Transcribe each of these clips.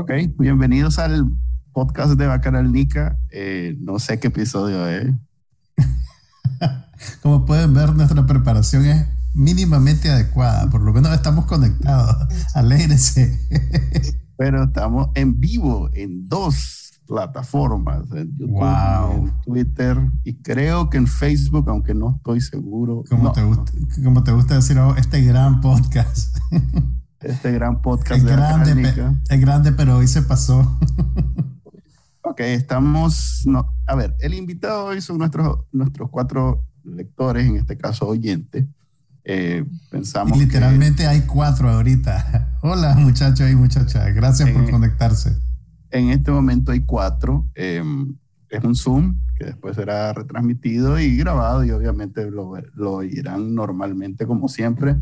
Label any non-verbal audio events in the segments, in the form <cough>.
Ok, bienvenidos al podcast de Bacanal Nica. Eh, no sé qué episodio es. <laughs> Como pueden ver, nuestra preparación es mínimamente adecuada. Por lo menos estamos conectados. <laughs> Alégrense. Pero estamos en vivo en dos plataformas, en YouTube, en Twitter y creo que en Facebook, aunque no estoy seguro. Como, te, gusta, como te gusta decir, oh, este gran podcast. <laughs> este gran podcast. Es grande, es grande, pero hoy se pasó. ok, estamos. No, a ver, el invitado hoy son nuestros, nuestros cuatro lectores, en este caso oyentes. Eh, pensamos. literalmente hay cuatro ahorita. <laughs> Hola, muchachos y muchachas. Gracias por conectarse. En este momento hay cuatro. Eh, es un Zoom que después será retransmitido y grabado, y obviamente lo, lo oirán normalmente, como siempre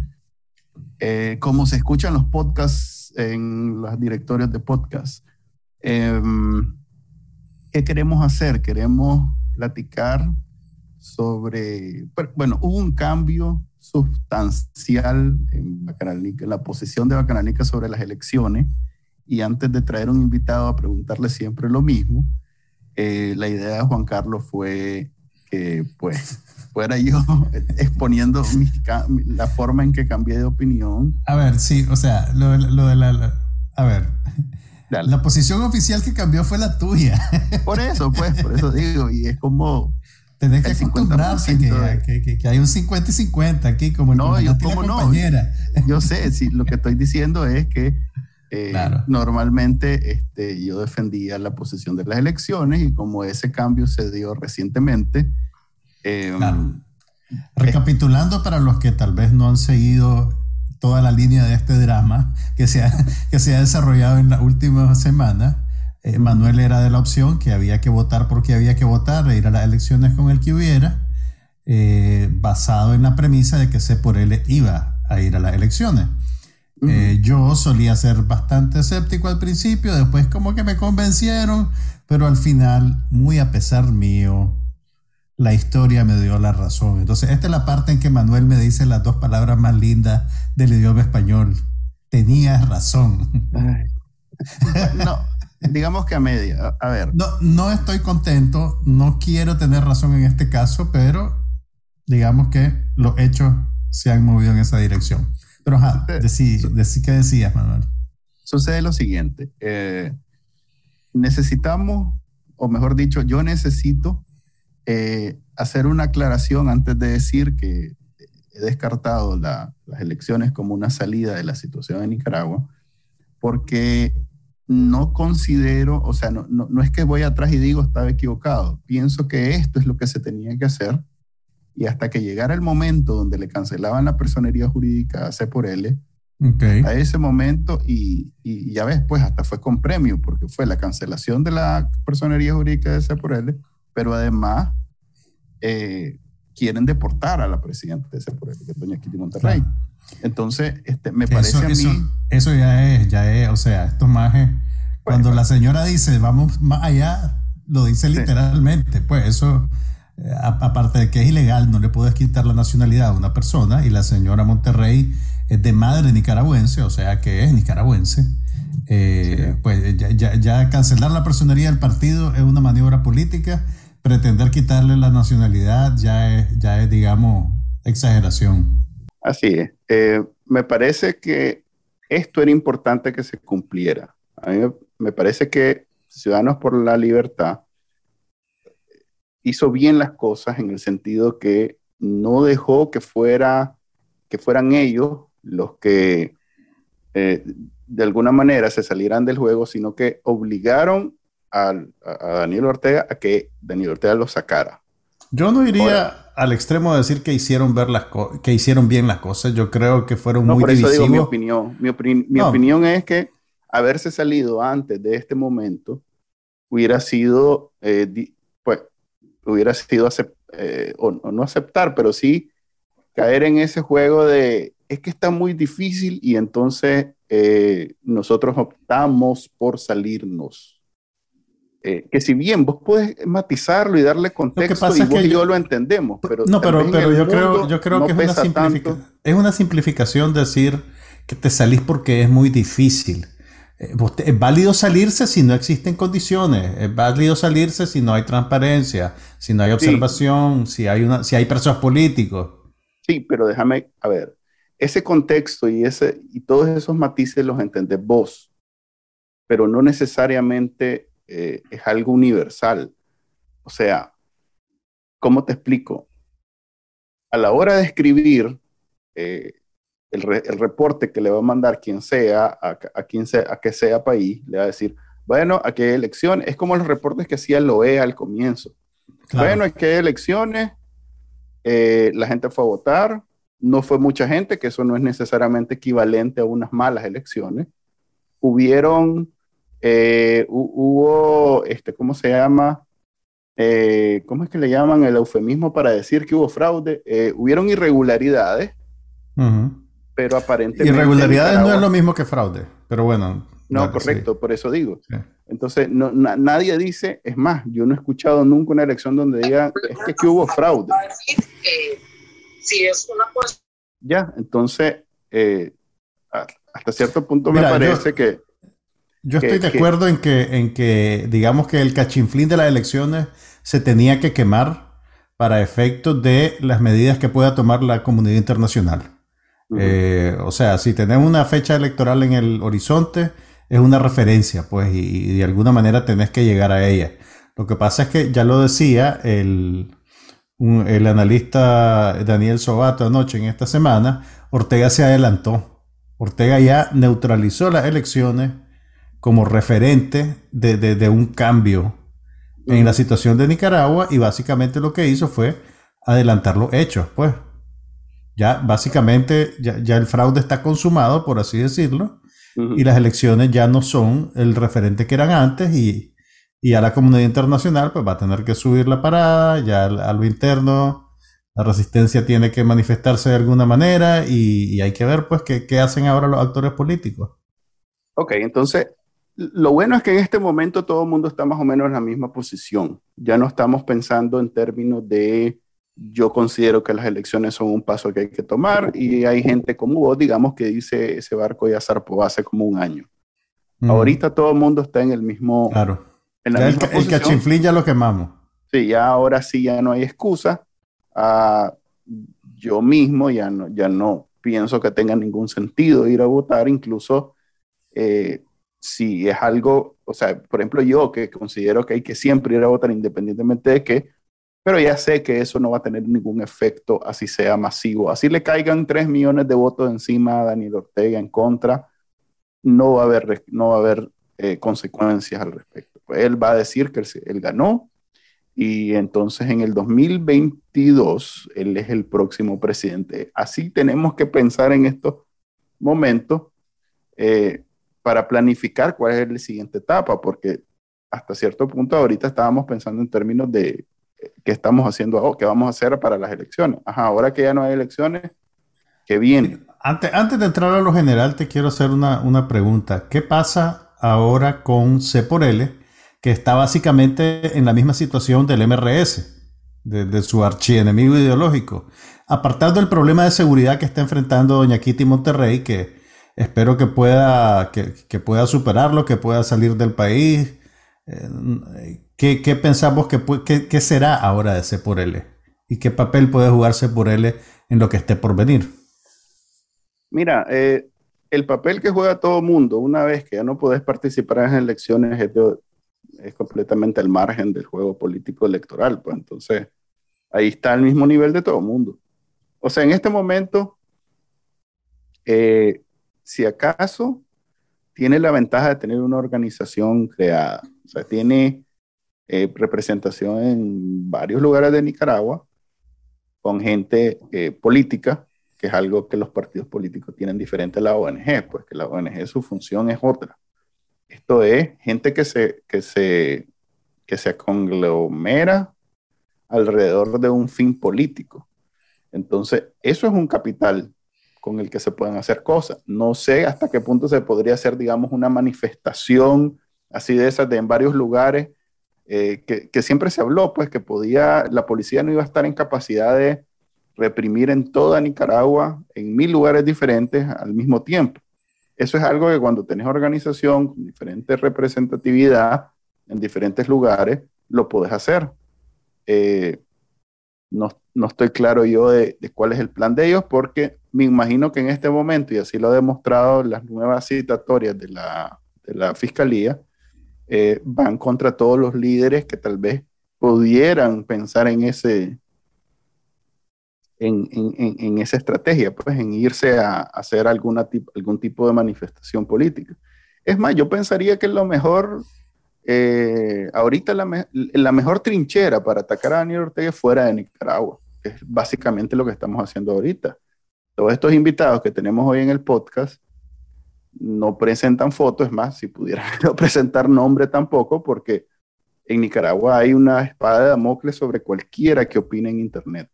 eh, cómo se escuchan los podcasts en los directorios de podcast. Em, ¿Qué queremos hacer? Queremos platicar sobre, bueno, hubo un cambio sustancial en, en la posición de Bacananica sobre las elecciones y antes de traer un invitado a preguntarle siempre lo mismo, eh, la idea de Juan Carlos fue que pues fuera yo <laughs> exponiendo la forma en que cambié de opinión. A ver, sí, o sea, lo, de la, A ver. La posición oficial que cambió fue la tuya. <laughs> Por eso, pues, por eso digo, y es como... Tenés que acostumbrarse que, que, hay un 50 y 50 aquí, como no, yo como no. Yo sé, sí, lo que estoy diciendo es que eh, normalmente este, yo defendía la posición de las elecciones y como ese cambio se dio recientemente, Em, Recapitulando para los que tal vez no han seguido toda la línea de este drama que se ha, <laughs> que se ha desarrollado en la última semana, eh, Manuel era de la opción que había que votar porque había que votar e ir a las elecciones con el que hubiera, eh, basado en la premisa de que se por él iba a ir a las elecciones. Eh, yo solía ser bastante escéptico al principio, después como que me convencieron, pero al final, muy a pesar mío, la historia me dio la razón. Entonces, esta es la parte en que Manuel me dice las dos palabras más lindas del idioma español. Tenías razón. No, digamos que a media. A ver. No, no estoy contento, no quiero tener razón en este caso, pero digamos que los hechos se han movido en esa dirección. Pero, ajá, decí, ¿qué decías, Manuel? Sucede lo siguiente. Eh, necesitamos, o mejor dicho, yo necesito eh, hacer una aclaración antes de decir que he descartado las elecciones como una salida de la situación de Nicaragua, porque no considero, o sea, no, no, es que voy atrás y digo estaba equivocado, pienso que esto es lo que se tenía que hacer y hasta que llegara el momento donde le cancelaban la personería jurídica a C por L, a ese momento y, y, ya ves, pues hasta fue con premio, porque fue la cancelación de la personería jurídica de C por L, pero además eh, quieren deportar a la presidenta de ese que es doña Kitty Monterrey. Entonces, este, me parece a mí... Eso, ya es, ya es, o sea, esto más es... Cuando la señora dice, vamos más allá, lo dice literalmente. Pues eso, eh, aparte de que es ilegal, no le puedes quitar la nacionalidad a una persona y la señora Monterrey es de madre nicaragüense, o sea que es nicaragüense. Eh, pues ya, ya, cancelar la personería del partido es una maniobra política pretender quitarle la nacionalidad ya es, ya es digamos, exageración. Así es. Eh, me parece que esto era importante que se cumpliera. A mí me parece que Ciudadanos por la Libertad hizo bien las cosas en el sentido que no dejó que, fuera, que fueran ellos los que eh, de alguna manera se salieran del juego, sino que obligaron a, Daniel Ortega a que Daniel Ortega lo sacara. Yo no iría al extremo de decir que hicieron ver las que hicieron bien las cosas. Yo creo que fueron no, muy por eso digo mi opinión. Mi, mi opinión es que haberse salido antes de este momento hubiera sido, eh, pues, hubiera sido, eh, o, no aceptar, pero sí caer en ese juego de, es que está muy difícil y entonces eh, nosotros optamos por salirnos. Que si bien vos puedes matizarlo y darle contexto y vos y yo, lo entendemos, pero no, pero, pero yo creo, yo creo que es una, es una simplificación decir que te salís porque es muy difícil. Eh, es válido salirse si no existen condiciones, es válido salirse si no hay transparencia, si no hay observación, si, hay una, si hay presos políticos. Sí, pero déjame, a ver, ese contexto y, ese, y todos esos matices los entendés vos, pero no necesariamente eh, es algo universal. O sea, ¿cómo te explico? A la hora de escribir, eh, el, reporte que le va a mandar quien sea, a, quien sea, a que sea país, le va a decir, bueno, aquí hay elecciones, es como los reportes que hacía el OEA al comienzo. Bueno, aquí hay elecciones, eh, la gente fue a votar, no fue mucha gente, que eso no es necesariamente equivalente a unas malas elecciones. Hubieron, eh, hubo, este, ¿cómo se llama? Eh, ¿Cómo es que le llaman el eufemismo para decir que hubo fraude? hubieron irregularidades pero aparentemente... Irregularidades no es lo mismo que fraude, pero bueno. No, correcto, por eso digo. Entonces, no, nadie dice, es más, yo no he escuchado nunca una elección donde diga, es que, hubo fraude. Si es una cosa... Ya, entonces, eh, hasta cierto punto me parece que... Yo estoy de acuerdo en, que, en que, digamos que el cachinflín de las elecciones se tenía que quemar para efectos de las medidas que pueda tomar la comunidad internacional. Eh, o sea, si tenemos una fecha electoral en el horizonte, es una referencia, pues, y, de alguna manera tenés que llegar a ella. Lo que pasa es que ya lo decía el, el analista Daniel Sobato anoche en esta semana, Ortega se adelantó. Ortega ya neutralizó las elecciones como referente de, de un cambio en la situación de Nicaragua y básicamente lo que hizo fue adelantar los hechos, pues. Ya básicamente ya, el fraude está consumado, por así decirlo, y las elecciones ya no son el referente que eran antes y, y a la comunidad internacional pues va a tener que subir la parada, ya a lo interno la resistencia tiene que manifestarse de alguna manera y, hay que ver pues qué, qué hacen ahora los actores políticos. Ok, entonces lo bueno es que en este momento todo el mundo está más o menos en la misma posición. Ya no estamos pensando en términos de yo considero que las elecciones son un paso que hay que tomar y hay gente como vos, digamos, que dice ese barco ya zarpó hace como un año. Mm. Ahorita todo el mundo está en el mismo... Claro. En la misma el, el cachinflín ya lo quemamos. Sí, ya ahora sí ya no hay excusa. Ah, yo mismo ya no, ya no pienso que tenga ningún sentido ir a votar, incluso eh, si es algo, o sea, por ejemplo yo que considero que hay que siempre ir a votar independientemente de que pero ya sé que eso no va a tener ningún efecto así sea masivo. Así le caigan 3 millones de votos encima a Daniel Ortega en contra, no va a haber, no va a haber eh, consecuencias al respecto. Pues él va a decir que él, ganó y entonces en el 2022 él es el próximo presidente. Así tenemos que pensar en estos momentos eh, para planificar cuál es la siguiente etapa, porque hasta cierto punto ahorita estábamos pensando en términos de ¿qué estamos haciendo ahora? ¿Qué vamos a hacer para las elecciones? Ajá, ahora que ya no hay elecciones, ¿qué viene? Antes, antes de entrar a lo general, te quiero hacer una, una pregunta. ¿Qué pasa ahora con C por L, que está básicamente en la misma situación del MRS, de, su archienemigo ideológico? Apartando el problema de seguridad que está enfrentando doña Kitty Monterrey, que espero que pueda, que, pueda superarlo, que pueda salir del país. Eh, ¿Qué, pensamos que, será ahora de C? ¿Y qué papel puede jugar C por L en lo que esté por venir? Mira, eh, el papel que juega todo mundo una vez que ya no puedes participar en elecciones es, completamente al margen del juego político electoral. Pues entonces, ahí está al mismo nivel de todo mundo. O sea, en este momento, eh, si acaso tiene la ventaja de tener una organización creada, o sea, tiene eh, representación en varios lugares de Nicaragua con gente eh, política, que es algo que los partidos políticos tienen diferente a la ONG, pues que la ONG su función es otra. Esto es gente que se, que se, que se conglomera alrededor de un fin político. Entonces, eso es un capital con el que se pueden hacer cosas. No sé hasta qué punto se podría hacer, digamos, una manifestación así de esas de en varios lugares, eh, que, siempre se habló, pues que podía, la policía no iba a estar en capacidad de reprimir en toda Nicaragua, en mil lugares diferentes al mismo tiempo. Eso es algo que cuando tenés organización con diferente representatividad en diferentes lugares, lo puedes hacer. Eh, no, no, estoy claro yo de, de, cuál es el plan de ellos, porque me imagino que en este momento, y así lo ha demostrado las nuevas citatorias de la, de la Fiscalía, eh, van contra todos los líderes que tal vez pudieran pensar en ese, en, en, en, esa estrategia, pues en irse a, hacer alguna algún tipo de manifestación política. Es más, yo pensaría que lo mejor, eh, ahorita la, me, la, mejor trinchera para atacar a Daniel Ortega es fuera de Nicaragua, que es básicamente lo que estamos haciendo ahorita. Todos estos invitados que tenemos hoy en el podcast no presentan fotos, es más, si pudieran <laughs> no presentar nombre tampoco, porque en Nicaragua hay una espada de Damocles sobre cualquiera que opine en Internet.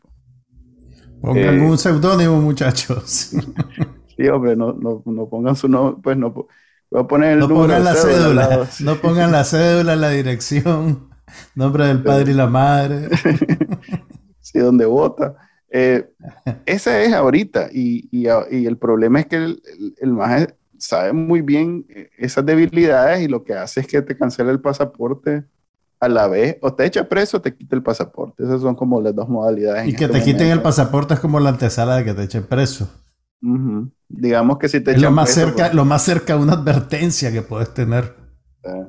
Pongan eh, un seudónimo, muchachos. <laughs> sí, hombre, no, no, no, pongan su nombre, pues no. Voy a poner el no pongan la cédula, cédula <laughs> no pongan la cédula, la dirección, <laughs> nombre del padre y la madre. <laughs> sí, donde vota. Eh, esa es ahorita, y, y, y, el problema es que el, el, sabe muy bien eh, esas debilidades y lo que hace es que te cancela el pasaporte a la vez, o te echa preso o te quita el pasaporte. Esas son como las dos modalidades. Y que este te quiten el pasaporte es como la antesala de que te echen preso. Uh -huh. Digamos que si te echan lo más preso, cerca, pues... lo más cerca una advertencia que puedes tener. Uh,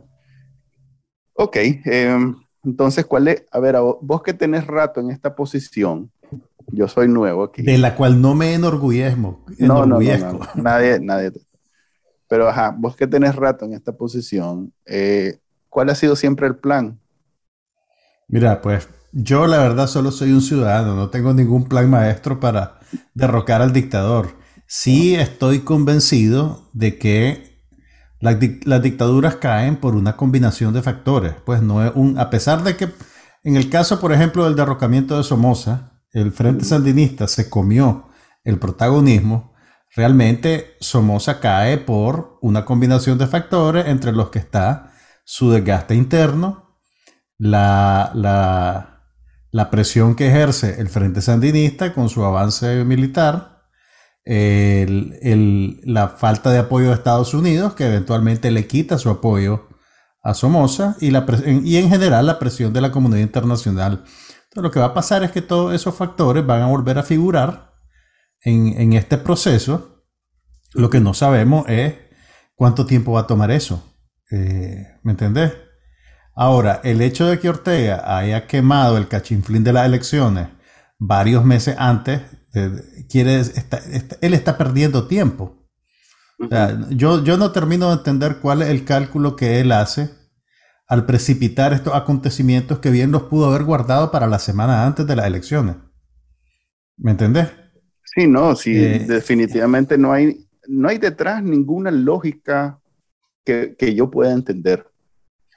ok, eh, entonces, ¿cuál es? A ver, a vos, vos, que tenés rato en esta posición, yo soy nuevo aquí. De la cual no me enorgullezco. No, no, no, no, <laughs> nadie, nadie. Pero, ajá, vos que tenés rato en esta posición, eh, ¿cuál ha sido siempre el plan? Mira, pues yo la verdad solo soy un ciudadano, no tengo ningún plan maestro para derrocar al dictador. Sí estoy convencido de que la, las dictaduras caen por una combinación de factores. Pues no es un, a pesar de que en el caso, por ejemplo, del derrocamiento de Somoza, el Frente Sandinista se comió el protagonismo, realmente Somoza cae por una combinación de factores entre los que está su desgaste interno, la, la, la, presión que ejerce el Frente Sandinista con su avance militar, la falta de apoyo de Estados Unidos, que eventualmente le quita su apoyo a Somoza, y, la, y en general la presión de la comunidad internacional. Entonces, lo que va a pasar es que todos esos factores van a volver a figurar en, en este proceso. Lo que no sabemos es cuánto tiempo va a tomar eso. Eh, ¿Me entendés? Ahora, el hecho de que Ortega haya quemado el cachinflín de las elecciones varios meses antes, eh, quiere, está, está, él está perdiendo tiempo. O sea, yo, yo no termino de entender cuál es el cálculo que él hace al precipitar estos acontecimientos que bien los pudo haber guardado para la semana antes de las elecciones. ¿Me entendés? Sí, no, sí, eh, definitivamente no hay, no hay detrás ninguna lógica que, que yo pueda entender.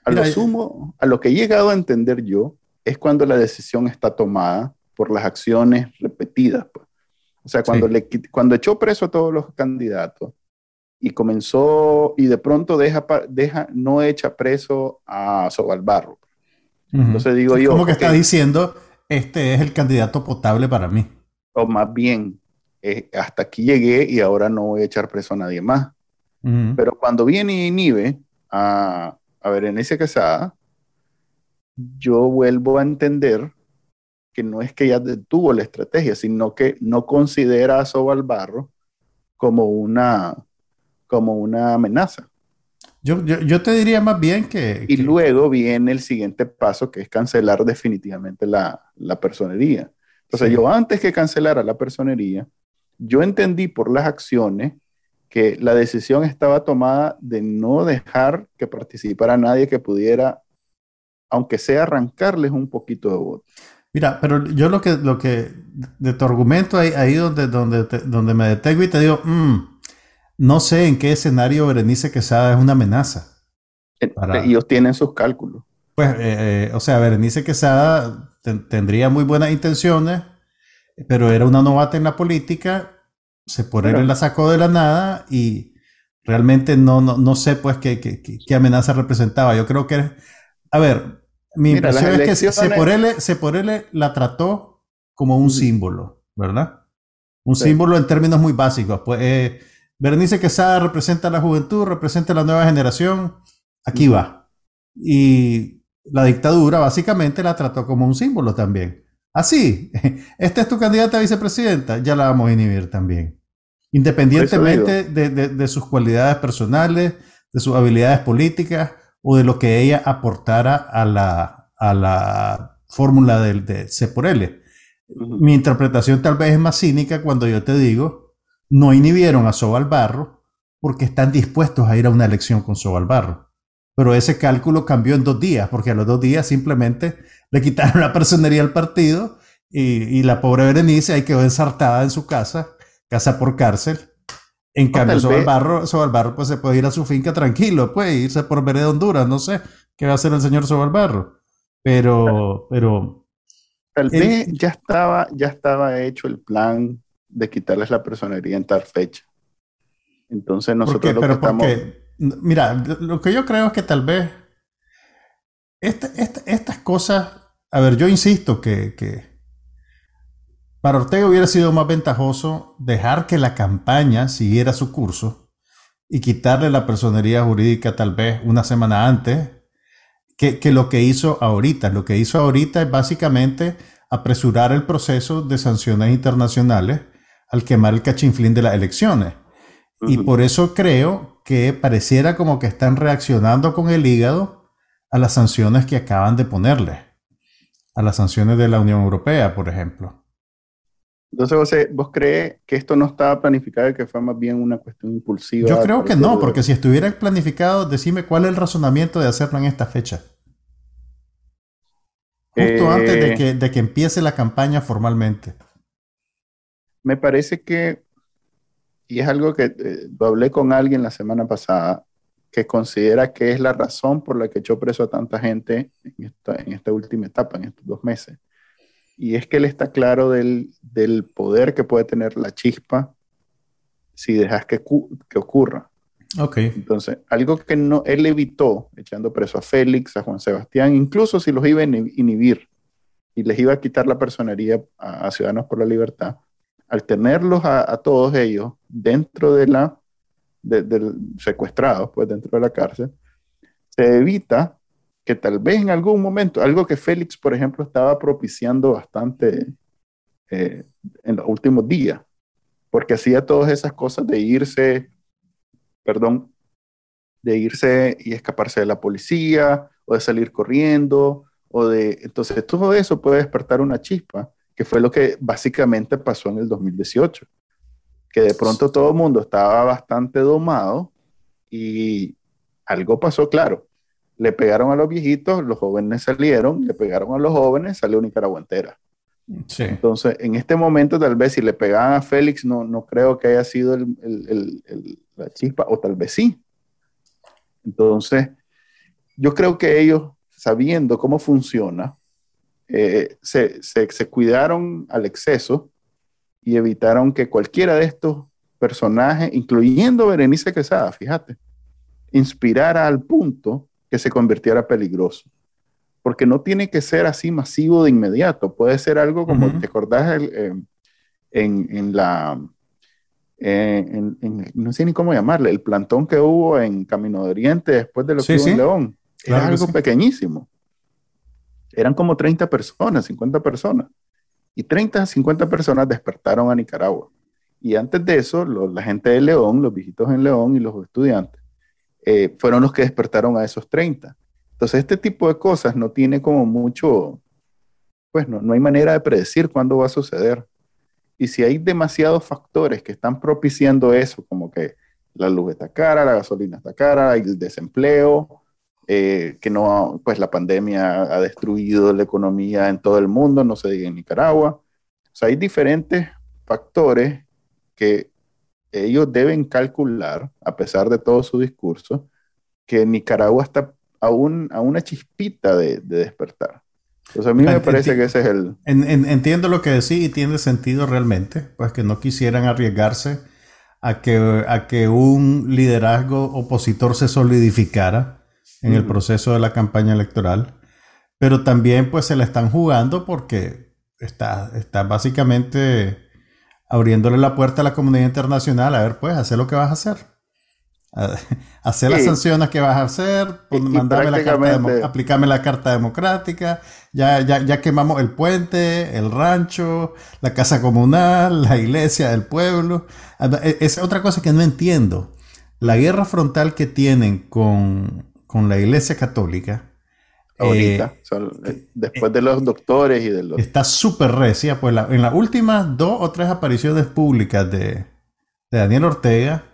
A lo sumo, a lo que he llegado a entender yo, es cuando la decisión está tomada por las acciones repetidas. Pues. O sea, cuando, sí. le, cuando echó preso a todos los candidatos y comenzó y de pronto deja, deja no echa preso a Sobalbarro. Uh -huh. Entonces digo yo. Como que está diciendo, este es el candidato potable para mí. O más bien, eh, hasta aquí llegué y ahora no voy a echar preso a nadie más. Uh -huh. Pero cuando viene y inhibe a, a Berenice Quesada, yo vuelvo a entender que no es que ella detuvo la estrategia, sino que no considera a Sobal Barro como una, como una amenaza. Yo, yo, yo, te diría más bien que... Y que... luego viene el siguiente paso, que es cancelar definitivamente la, la personería. Entonces sí. yo antes que cancelara la personería, yo entendí por las acciones que la decisión estaba tomada de no dejar que participara nadie que pudiera, aunque sea arrancarles un poquito de voto. Mira, pero yo lo que, lo que de tu argumento ahí, ahí donde, donde, te, donde me detengo y te digo, mmm, no sé en qué escenario Berenice Quesada es una amenaza. Eh, ellos tienen sus cálculos. Pues, eh, o sea, Berenice Quesada tendría muy buenas intenciones, pero era una novata en la política, se por él la sacó de la nada y realmente no, no, no sé pues qué, qué, qué, amenaza representaba. Yo creo que, a ver, mi impresión es que se por, él, se por él la trató como un símbolo, ¿verdad? Un símbolo en términos muy básicos. Pues eh, Berenice Quesada representa la juventud, representa la nueva generación, aquí va. Y la dictadura básicamente la trató como un símbolo también. Así, <laughs> esta es tu candidata a vicepresidenta, ya la vamos a inhibir también. Independientemente de, sus cualidades personales, de sus habilidades políticas o de lo que ella aportara a la, a la fórmula de, de C por L. Mi interpretación tal vez es más cínica cuando yo te digo, no inhibieron a Sobal Barro porque están dispuestos a ir a una elección con Sobal Barro. Pero ese cálculo cambió en dos días, porque a los dos días simplemente le quitaron la personería al partido y, la pobre Berenice ahí quedó ensartada en su casa, casa por cárcel. En cambio, Sobal Barro, Sobal Barro pues se puede ir a su finca tranquilo, puede irse por Vereda Honduras, no sé qué va a hacer el señor Sobal Barro. Pero, pero... Tal vez ya estaba, ya estaba hecho el plan de quitarles la personería en tal fecha. Entonces nosotros lo que estamos... Mira, lo que yo creo es que tal vez estas cosas, a ver, yo insisto que, que, para Ortega hubiera sido más ventajoso dejar que la campaña siguiera su curso y quitarle la personería jurídica tal vez una semana antes que, que lo que hizo ahorita. Lo que hizo ahorita es básicamente apresurar el proceso de sanciones internacionales al quemar el cachinflín de las elecciones. Y por eso creo que pareciera como que están reaccionando con el hígado a las sanciones que acaban de ponerle, a las sanciones de la Unión Europea, por ejemplo. Entonces, José, ¿vos crees que esto no estaba planificado y que fue más bien una cuestión impulsiva? Yo creo que no, porque si estuviera planificado, decime cuál es el razonamiento de hacerlo en esta fecha. Justo antes de eh, que, de que empiece la campaña formalmente. Me parece que y es algo que eh, lo hablé con alguien la semana pasada, que considera que es la razón por la que echó preso a tanta gente en esta, en esta última etapa, en estos dos meses. Y es que él está claro del, del poder que puede tener la chispa si dejas que, que ocurra. Ok. Entonces, algo que no, él evitó echando preso a Félix, a Juan Sebastián, incluso si los iba a inhibir y les iba a quitar la personería a Ciudadanos por la Libertad, al tenerlos a, todos ellos dentro de la, de, secuestrados, pues dentro de la cárcel, se evita que tal vez en algún momento, algo que Félix, por ejemplo, estaba propiciando bastante eh, en los últimos días, porque hacía todas esas cosas de irse, perdón, de irse y escaparse de la policía, o de salir corriendo, o de, entonces todo eso puede despertar una chispa que fue lo que básicamente pasó en el 2018, que de pronto todo el mundo estaba bastante domado y algo pasó claro. Le pegaron a los viejitos, los jóvenes salieron, le pegaron a los jóvenes, salió Nicaragua entera. Sí. Entonces, en este momento, tal vez si le pegaban a Félix, no, no creo que haya sido el, el, el, la chispa, o tal vez sí. Entonces, yo creo que ellos, sabiendo cómo funciona, eh, se, se, cuidaron al exceso y evitaron que cualquiera de estos personajes, incluyendo Berenice Quesada, fíjate, inspirara al punto que se convirtiera peligroso. Porque no tiene que ser así masivo de inmediato, puede ser algo como, ¿te acordás eh, en, en, la... Eh, no sé ni cómo llamarle, el plantón que hubo en Camino de Oriente después de lo que hubo en León. Era algo pequeñísimo eran como 30 personas, 50 personas. Y 30 a 50 personas despertaron a Nicaragua. Y antes de eso, la gente de León, los viejitos en León y los estudiantes, eh, fueron los que despertaron a esos 30. Entonces, este tipo de cosas no tiene como mucho, pues no, no hay manera de predecir cuándo va a suceder. Y si hay demasiados factores que están propiciando eso, como que la luz está cara, la gasolina está cara, el desempleo, eh, que no, pues la pandemia ha destruido la economía en todo el mundo, no se diga en Nicaragua. O sea, hay diferentes factores que ellos deben calcular, a pesar de todo su discurso, que Nicaragua está a, a una chispita de, despertar. Entonces a mí me parece que ese es el... entiendo lo que decís y tiene sentido realmente, pues que no quisieran arriesgarse a que, a que un liderazgo opositor se solidificara en el proceso de la campaña electoral, pero también pues se la están jugando porque está, está básicamente abriéndole la puerta a la comunidad internacional, a ver pues, hacer lo que vas a hacer <laughs> hacer las sanciones que vas a hacer, mandarme la carta aplicarme la carta democrática, ya, ya, ya quemamos el puente, el rancho, la casa comunal, la iglesia del pueblo. E, es otra cosa que no entiendo. La guerra frontal que tienen con, con la iglesia católica. Ahorita, eh, eh, después de los doctores y de los... Está súper recia, pues en las últimas dos o tres apariciones públicas de, de Daniel Ortega,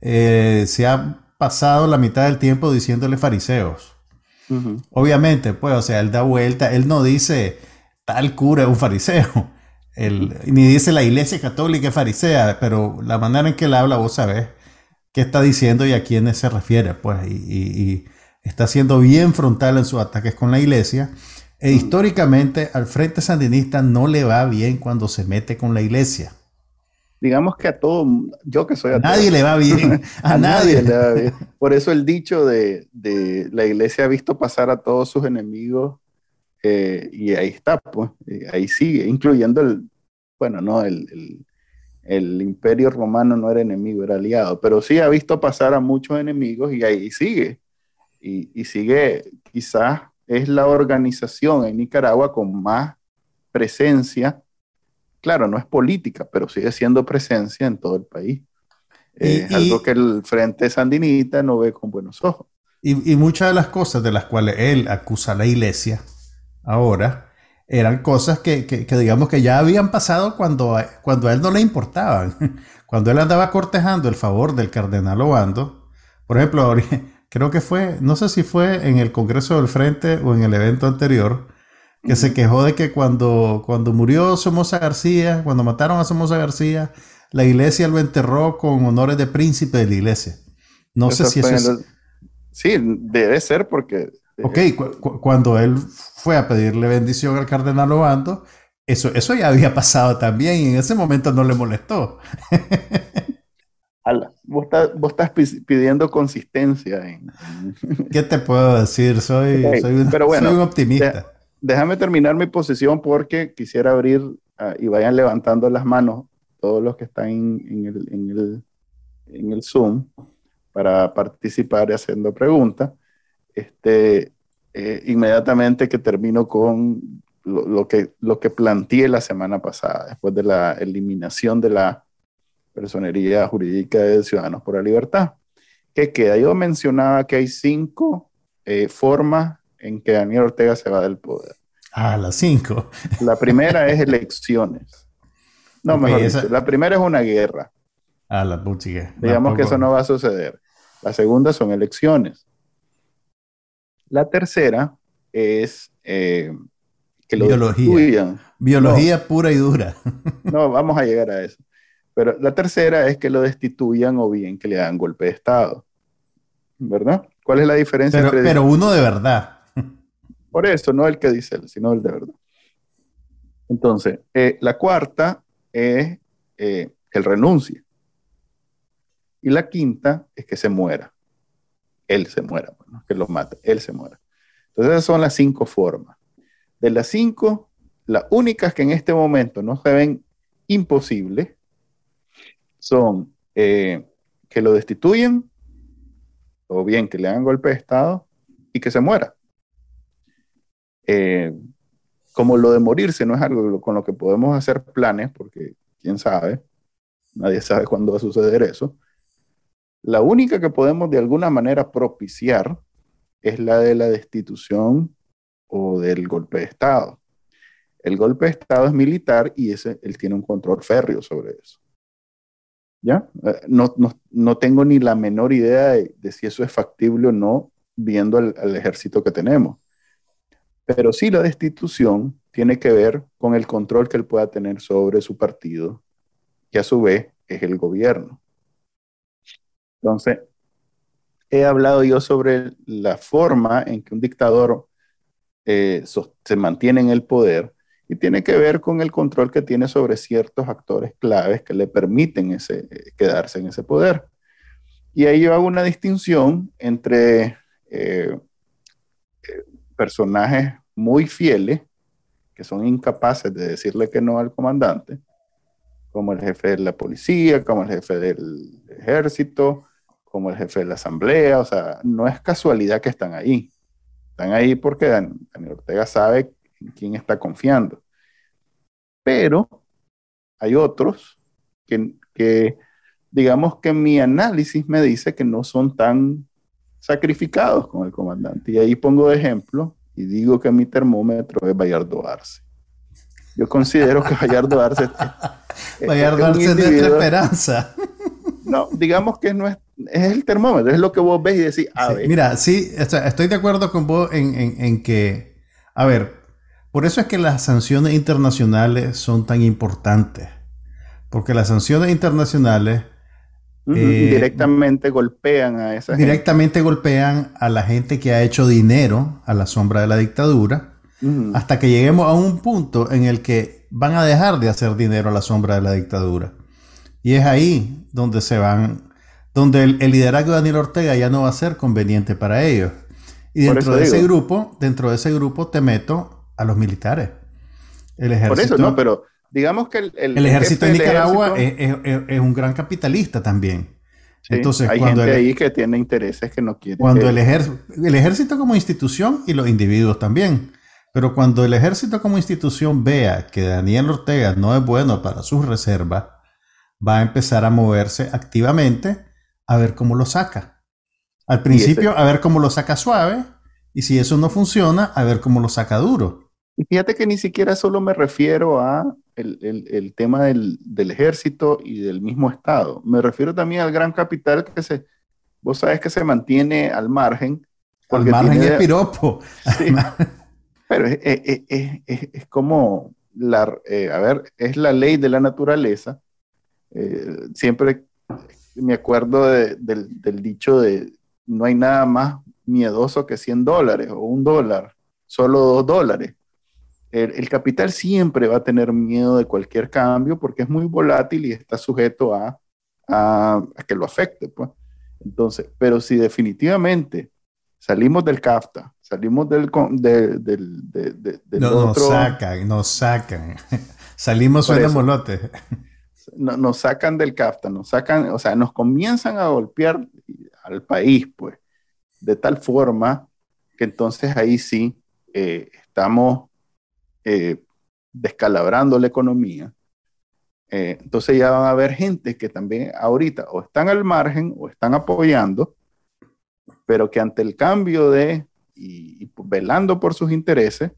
eh, se ha pasado la mitad del tiempo diciéndole fariseos. Obviamente, pues, o sea, él da vuelta, él no dice tal cura es un fariseo, él, ni dice la iglesia católica es farisea, pero la manera en que él habla, vos sabés qué está diciendo y a quiénes se refiere, pues, y, está siendo bien frontal en sus ataques con la iglesia. E históricamente al Frente Sandinista no le va bien cuando se mete con la iglesia digamos que a todo, yo que soy a nadie le va bien, <laughs> a, nadie. le va bien. Por eso el dicho de, la iglesia ha visto pasar a todos sus enemigos eh, y ahí está, pues, ahí sigue, incluyendo el, bueno, no, el, imperio romano no era enemigo, era aliado, pero sí ha visto pasar a muchos enemigos y ahí sigue. Y, y sigue, quizás es la organización en Nicaragua con más presencia claro, no es política, pero sigue siendo presencia en todo el país. Es algo que el Frente Sandinista no ve con buenos ojos. Y, muchas de las cosas de las cuales él acusa a la iglesia ahora eran cosas que, digamos que ya habían pasado cuando, cuando a él no le importaban. <laughs> Cuando él andaba cortejando el favor del cardenal Obando, por ejemplo, creo que fue, no sé si fue en el Congreso del Frente o en el evento anterior, que se quejó de que cuando, cuando murió Somoza García, cuando mataron a Somoza García, la iglesia lo enterró con honores de príncipe de la iglesia. No sé si eso es... Sí, debe ser porque... Ok, cuando él fue a pedirle bendición al cardenal Obando, eso, eso ya había pasado también y en ese momento no le molestó. <laughs> vos, estás, pidiendo consistencia. En... ¿Qué te puedo decir? Soy, <laughs> soy, un, soy un optimista déjame terminar mi posición porque quisiera abrir ah, y vayan levantando las manos todos los que están en, el, en, el, en el, Zoom para participar y haciendo preguntas. Este, eh, inmediatamente que termino con lo, que, lo que planteé la semana pasada, después de la eliminación de la personería jurídica de Ciudadanos por la Libertad. ¿Qué queda? Yo mencionaba que hay cinco eh, formas en que Daniel Ortega se va del poder. Ah, las cinco. La primera es elecciones. No, mejor la primera es una guerra. Ah, la puchiga. Digamos que eso no va a suceder. La segunda son elecciones. La tercera es eh, que lo Biología. Biología pura y dura. no, vamos a llegar a eso. Pero la tercera es que lo destituyan o bien que le hagan golpe de Estado. ¿Verdad? ¿Cuál es la diferencia? Pero, pero uno de verdad. Por eso, no el que dice él, sino el de verdad. Entonces, eh, la cuarta es eh, que él renuncie. Y la quinta es que se muera. Él se muera, bueno, que lo mate, él se muera. Entonces, esas son las cinco formas. De las cinco, las únicas que en este momento no se ven imposibles son eh, que lo destituyen, o bien que le hagan golpe de Estado y que se muera. Eh, como lo de morirse no es algo con lo que podemos hacer planes, porque quién sabe, nadie sabe cuándo va a suceder eso. La única que podemos de alguna manera propiciar es la de la destitución o del golpe de Estado. El golpe de Estado es militar y ese, él tiene un control férreo sobre eso. ¿Ya? Eh, no, no, tengo ni la menor idea de, si eso es factible o no, viendo el ejército que tenemos. Pero sí la destitución tiene que ver con el control que él pueda tener sobre su partido, que a su vez es el gobierno. Entonces, he hablado yo sobre la forma en que un dictador eh, se mantiene en el poder y tiene que ver con el control que tiene sobre ciertos actores claves que le permiten ese, quedarse en ese poder. Y ahí yo hago una distinción entre eh, eh, personajes muy fieles, que son incapaces de decirle que no al comandante, como el jefe de la policía, como el jefe del ejército, como el jefe de la asamblea, o sea, no es casualidad que están ahí. Están ahí porque Daniel Ortega sabe en quién está confiando. Pero hay otros que, que, digamos que mi análisis me dice que no son tan sacrificados con el comandante. Y ahí pongo de ejemplo y digo que mi termómetro es Bayardo Arce. Yo considero que Bayardo Arce... Bayardo Arce es nuestra esperanza. No, digamos que no es, es el termómetro, es lo que vos ves y decís, a ver. Mira, sí, estoy de acuerdo con vos en, en que, a ver, por eso es que las sanciones internacionales son tan importantes, porque las sanciones internacionales eh, directamente golpean a esa Directamente golpean a la gente que ha hecho dinero a la sombra de la dictadura, hasta que lleguemos a un punto en el que van a dejar de hacer dinero a la sombra de la dictadura. Y es ahí donde se van, donde el, liderazgo de Daniel Ortega ya no va a ser conveniente para ellos. Y dentro de ese grupo, dentro de ese grupo te meto a los militares. El ejército, Por eso, no, pero digamos que el, el, ejército de Nicaragua es, un gran capitalista también. Entonces, hay gente ahí que tiene intereses que no quiere. Cuando el, el ejército como institución y los individuos también. Pero cuando el ejército como institución vea que Daniel Ortega no es bueno para sus reservas, va a empezar a moverse activamente a ver cómo lo saca. Al principio, a ver cómo lo saca suave, y si eso no funciona, a ver cómo lo saca duro. Y fíjate que ni siquiera solo me refiero a el, tema del, ejército y del mismo Estado. Me refiero también al gran capital que se, vos sabes que se mantiene al margen. Al margen de piropo. <laughs> pero es, como, la, eh, a ver, es la ley de la naturaleza. Eh, siempre me acuerdo del, del dicho de no hay nada más miedoso que 100 dólares o un dólar, solo dos dólares el, capital siempre va a tener miedo de cualquier cambio porque es muy volátil y está sujeto a, que lo afecte. Pues. Entonces, pero si definitivamente salimos del CAFTA, salimos del... del, del, no, Nos sacan, nos sacan. <laughs> salimos suena molote. nos sacan del CAFTA, nos sacan, o sea, nos comienzan a golpear al país, pues, de tal forma que entonces ahí sí eh, estamos eh, descalabrando la economía. Eh, entonces ya van a haber gente que también ahorita o están al margen o están apoyando, pero que ante el cambio de y, velando por sus intereses,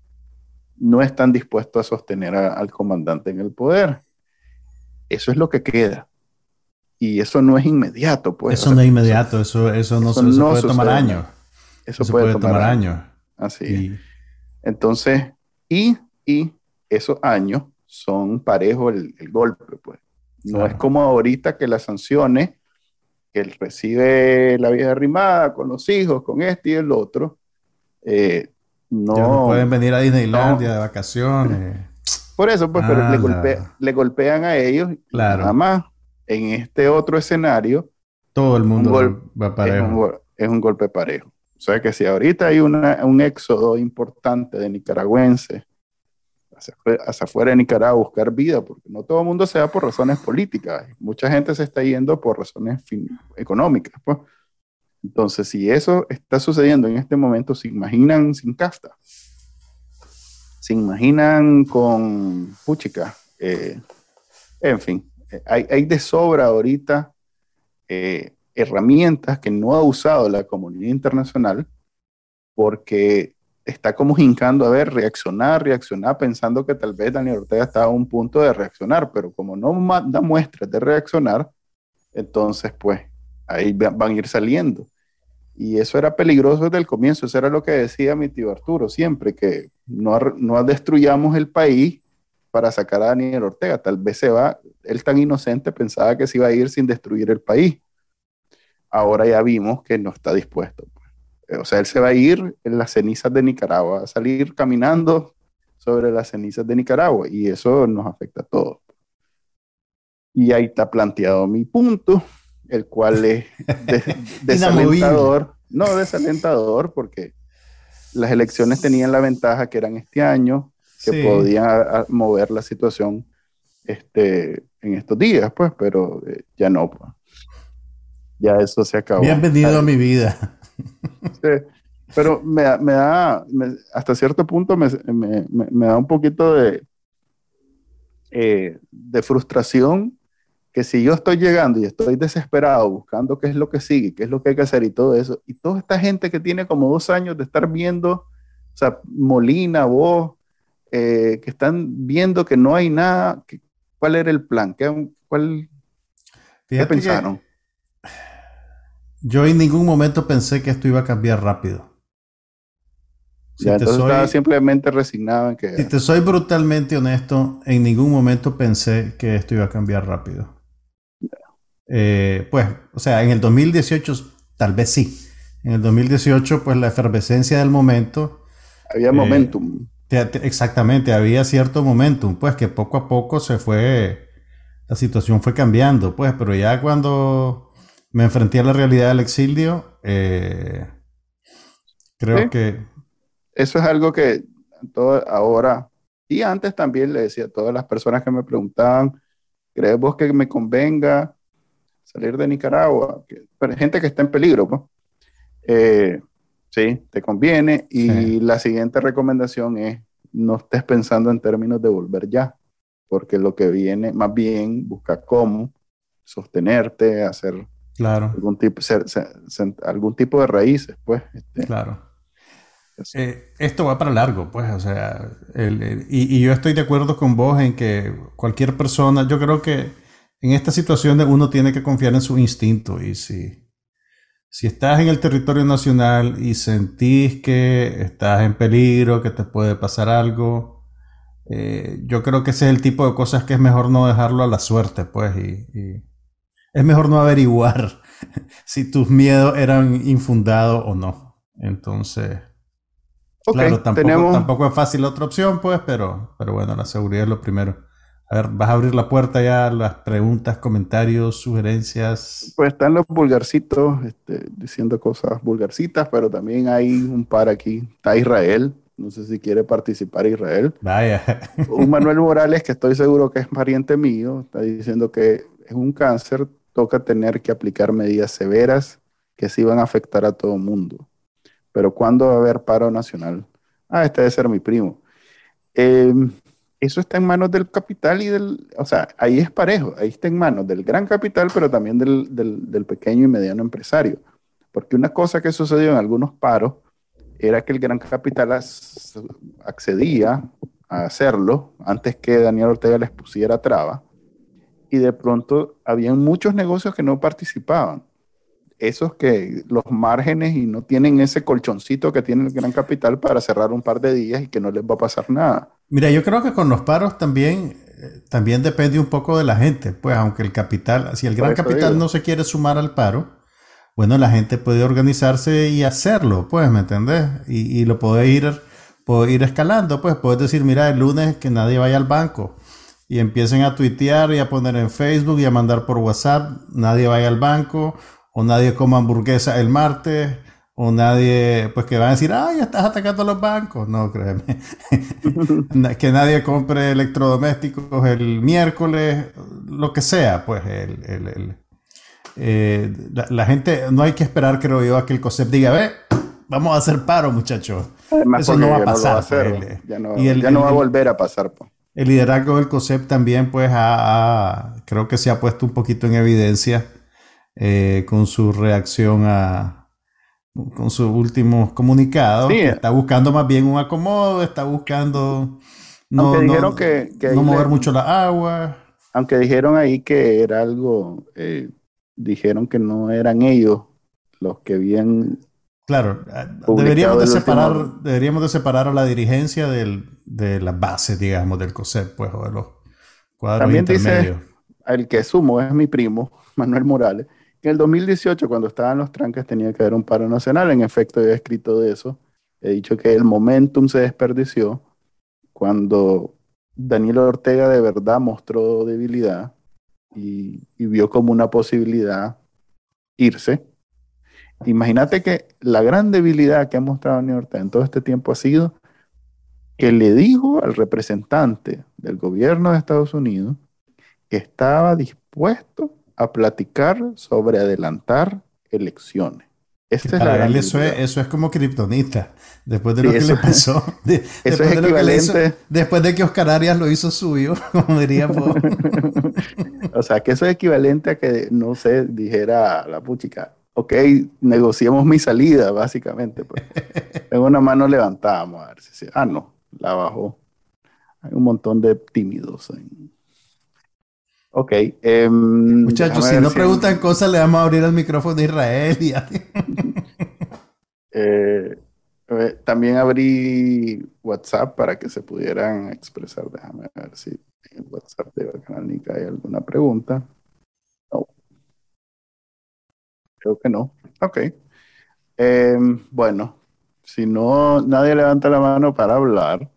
no están dispuestos a sostener al comandante en el poder. Eso es lo que queda. Y eso no es inmediato, pues. Eso no es inmediato, eso, eso, no, puede tomar años. Eso, puede, tomar, años. Así. Entonces, y y esos años son parejos el, golpe, pues. No es como ahorita que las sanciones, que él recibe la vieja arrimada con los hijos, con este y el otro, eh, no, pueden venir a Disneylandia de vacaciones. Por eso, pues, pero le, golpean a ellos. Claro. Nada más, en este otro escenario, todo el mundo va parejo. Es un, golpe parejo. O sea que si ahorita hay un éxodo importante de nicaragüenses hacia, afuera de Nicaragua a buscar vida, porque no todo el mundo se va por razones políticas, mucha gente se está yendo por razones económicas. Pues. Entonces, si eso está sucediendo en este momento, ¿se imaginan sin CAFTA? ¿Se imaginan con Puchica? Eh, en fin, eh, hay, hay, de sobra ahorita eh, herramientas que no ha usado la comunidad internacional porque está como hincando a ver, reaccionar, reaccionar, pensando que tal vez Daniel Ortega está a un punto de reaccionar, pero como no da muestras de reaccionar, entonces pues ahí van a ir saliendo. Y eso era peligroso desde el comienzo, eso era lo que decía mi tío Arturo siempre, que no, no destruyamos el país para sacar a Daniel Ortega, tal vez se va, él tan inocente pensaba que se iba a ir sin destruir el país. ahora ya vimos que no está dispuesto. O sea, él se va a ir en las cenizas de Nicaragua, va a salir caminando sobre las cenizas de Nicaragua y eso nos afecta a todos. Y ahí está planteado mi punto, el cual es <laughs> desalentador. no, desalentador porque las elecciones tenían la ventaja que eran este año, que podían mover la situación este, en estos días, pues, pero eh, ya no. Pues. Ya eso se acabó. Bienvenido a mi vida. Pero me, da, hasta cierto punto me, da un poquito de, eh, de frustración que si yo estoy llegando y estoy desesperado buscando qué es lo que sigue, qué es lo que hay que hacer y todo eso, y toda esta gente que tiene como dos años de estar viendo, o sea, Molina, vos, eh, que están viendo que no hay nada, ¿cuál era el plan? ¿Qué, cuál, pensaron? Yo en ningún momento pensé que esto iba a cambiar rápido. Si entonces estaba simplemente resignado en que... Si te soy brutalmente honesto, en ningún momento pensé que esto iba a cambiar rápido. Eh, pues, o sea, en el 2018 tal vez sí. En el 2018, pues la efervescencia del momento. Había momentum. exactamente, había cierto momentum, pues que poco a poco se fue, la situación fue cambiando, pues, pero ya cuando me enfrenté a la realidad del exilio, eh, creo que... Eso es algo que todo, ahora y antes también le decía a todas las personas que me preguntaban, ¿crees vos que me convenga salir de Nicaragua, que, gente que está en peligro, pues, eh, sí, te conviene. Y la siguiente recomendación es, no estés pensando en términos de volver ya, porque lo que viene, más bien, busca cómo sostenerte, hacer claro. algún, tipo, algún tipo de raíces, pues. Este. claro. Eh, esto va para largo, pues, o sea, y, y, yo estoy de acuerdo con vos en que cualquier persona, yo creo que en esta situación uno tiene que confiar en su instinto y si, si estás en el territorio nacional y sentís que estás en peligro, que te puede pasar algo, eh, yo creo que ese es el tipo de cosas que es mejor no dejarlo a la suerte, pues, y, es mejor no averiguar <laughs> si tus miedos eran infundados o no. Entonces, claro, tampoco, tampoco es fácil otra opción, pues, pero, pero bueno, la seguridad es lo primero. A ver, vas a abrir la puerta ya a las preguntas, comentarios, sugerencias. Pues están los vulgarcitos este, diciendo cosas vulgarcitas, pero también hay un par aquí. Está Israel, no sé si quiere participar Israel. Vaya. Un <laughs> Manuel Morales, que estoy seguro que es pariente mío, está diciendo que es un cáncer, toca tener que aplicar medidas severas que sí van a afectar a todo el mundo. Pero ¿cuándo va a haber paro nacional? Ah, este debe ser mi primo. Eh, eso está en manos del capital y del, o sea, ahí es parejo, ahí está en manos del gran capital, pero también del, del, pequeño y mediano empresario. Porque una cosa que sucedió en algunos paros era que el gran capital accedía a hacerlo antes que Daniel Ortega les pusiera traba y de pronto habían muchos negocios que no participaban. Esos que los márgenes y no tienen ese colchoncito que tiene el gran capital para cerrar un par de días y que no les va a pasar nada. Mira, yo creo que con los paros también, eh, también depende un poco de la gente. Pues aunque el capital, si el gran capital no se quiere sumar al paro, bueno, la gente puede organizarse y hacerlo, pues, ¿me entendés? Y, lo puede ir, puede ir escalando, pues, puedes decir, mira, el lunes que nadie vaya al banco y empiecen a tuitear y a poner en Facebook y a mandar por WhatsApp, nadie vaya al banco o nadie coma hamburguesa el martes o nadie, pues que van a decir, ah, ya estás atacando a los bancos. No, créeme. <laughs> que nadie compre electrodomésticos el miércoles, lo que sea, pues el, eh, la, gente, no hay que esperar, creo yo, a que el COSEP diga, ve, vamos a hacer paro, muchachos. Eso no va a pasar. Pues, ya no, ya no va a volver a pasar. Pues. El liderazgo del COSEP también, pues, creo que se ha puesto un poquito en evidencia eh, con su reacción a con su último comunicado. está buscando más bien un acomodo, está buscando no, dijeron que, no mover mucho la agua. Aunque dijeron ahí que era algo, eh, dijeron que no eran ellos los que habían... Claro, eh, deberíamos de, separar, deberíamos de separar a la dirigencia del, de la base, digamos, del COSEP, pues, o de los cuadros También intermedios. Dice, el que sumo es mi primo, <laughs> Manuel Morales, Que en el 2018, cuando estaban los tranques, tenía que haber un paro nacional. En efecto, he escrito de eso. He dicho que el momentum se desperdició cuando Daniel Ortega de verdad mostró debilidad y, y vio como una posibilidad irse. Imagínate que la gran debilidad que ha mostrado Daniel Ortega en todo este tiempo ha sido que le dijo al representante del gobierno de Estados Unidos que estaba dispuesto a platicar sobre adelantar elecciones. Es la eso, es, eso es como kriptonita. Después de Sí, lo que eso- le pasó. <laughs> de- Eso después, es de lo que le hizo- equivalente. después de que Oscar Arias lo hizo suyo, <laughs> como diríamos. <laughs> o sea, que eso es equivalente a que, no sé, dijera la puchica, ok, negociemos mi salida, básicamente. Pues. <laughs> Tengo una mano levantada, vamos a ver si se- Ah, no, la bajó. Hay un montón de tímidos. ahí. Ok. em, Muchachos, si no preguntan cosas, le vamos a abrir el micrófono de Israel. Y a- <laughs> Eh, eh, también abrí WhatsApp para que se pudieran expresar. Déjame ver si en WhatsApp de Bacanalnica hay alguna pregunta. No. Creo que no. Ok. Eh, bueno, si no, nadie levanta la mano para hablar,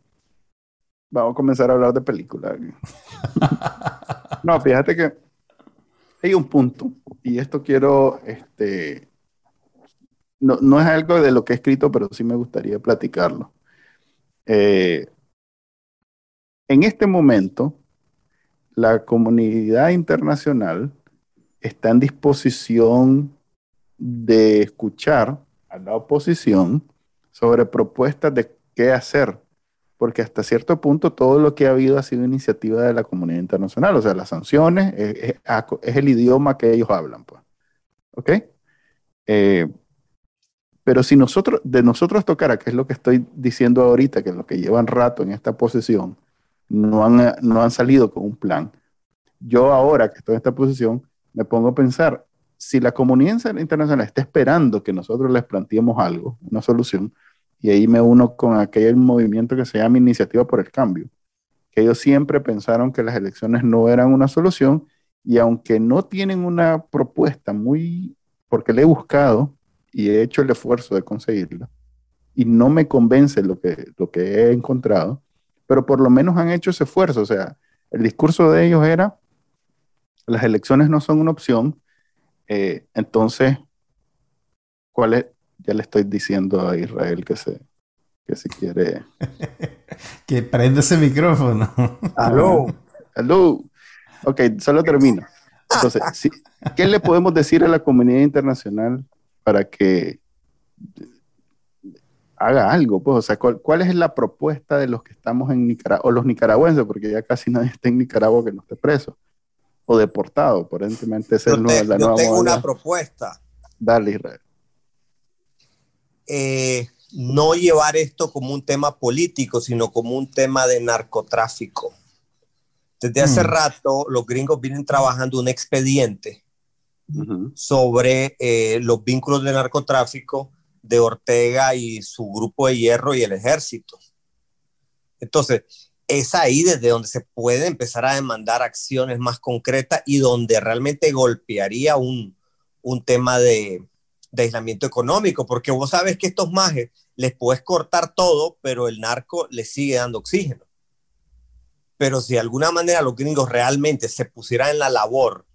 vamos a comenzar a hablar de películas. <laughs> No, fíjate que hay un punto, y esto quiero, este, no, no es algo de lo que he escrito, pero sí me gustaría platicarlo. Eh, en este momento, la comunidad internacional está en disposición de escuchar a la oposición sobre propuestas de qué hacer, porque hasta cierto punto todo lo que ha habido ha sido iniciativa de la comunidad internacional, o sea, las sanciones es, es- es el idioma que ellos hablan, pues. ¿Ok? Eh, pero si nosotros, de nosotros tocara, que es lo que estoy diciendo ahorita, que los que llevan rato en esta posición no han, no han salido con un plan, yo ahora que estoy en esta posición me pongo a pensar, si la comunidad internacional está esperando que nosotros les planteemos algo, una solución, y ahí me uno con aquel movimiento que se llama Iniciativa por el Cambio, que ellos siempre pensaron que las elecciones no eran una solución, y aunque no tienen una propuesta muy, porque le he buscado y he hecho el esfuerzo de conseguirla, y no me convence lo que, lo que he encontrado, pero por lo menos han hecho ese esfuerzo, o sea, el discurso de ellos era, las elecciones no son una opción, eh, entonces, ¿cuál es? Ya le estoy diciendo a Israel que se que si quiere. <laughs> que prende ese micrófono. Aló. Aló. Ok, solo termino. Entonces, ¿qué le podemos decir a la comunidad internacional para que haga algo? Pues, o sea, ¿cuál, cuál es la propuesta de los que estamos en Nicaragua, o los nicaragüenses, porque ya casi nadie está en Nicaragua que no esté preso o deportado, aparentemente esa es te- la yo nueva tengo una propuesta. Dale, Israel. eh, no llevar esto como un tema político, sino como un tema de narcotráfico. Desde hace Mm. rato los gringos vienen trabajando un expediente Ujú. sobre eh, los vínculos de narcotráfico de Ortega y su grupo de hierro y el ejército. Entonces, es ahí desde donde se puede empezar a demandar acciones más concretas y donde realmente golpearía un, un tema de, de aislamiento económico, porque vos sabes que estos majes les puedes cortar todo, pero el narco les sigue dando oxígeno. Pero si de alguna manera los gringos realmente se pusieran en la labor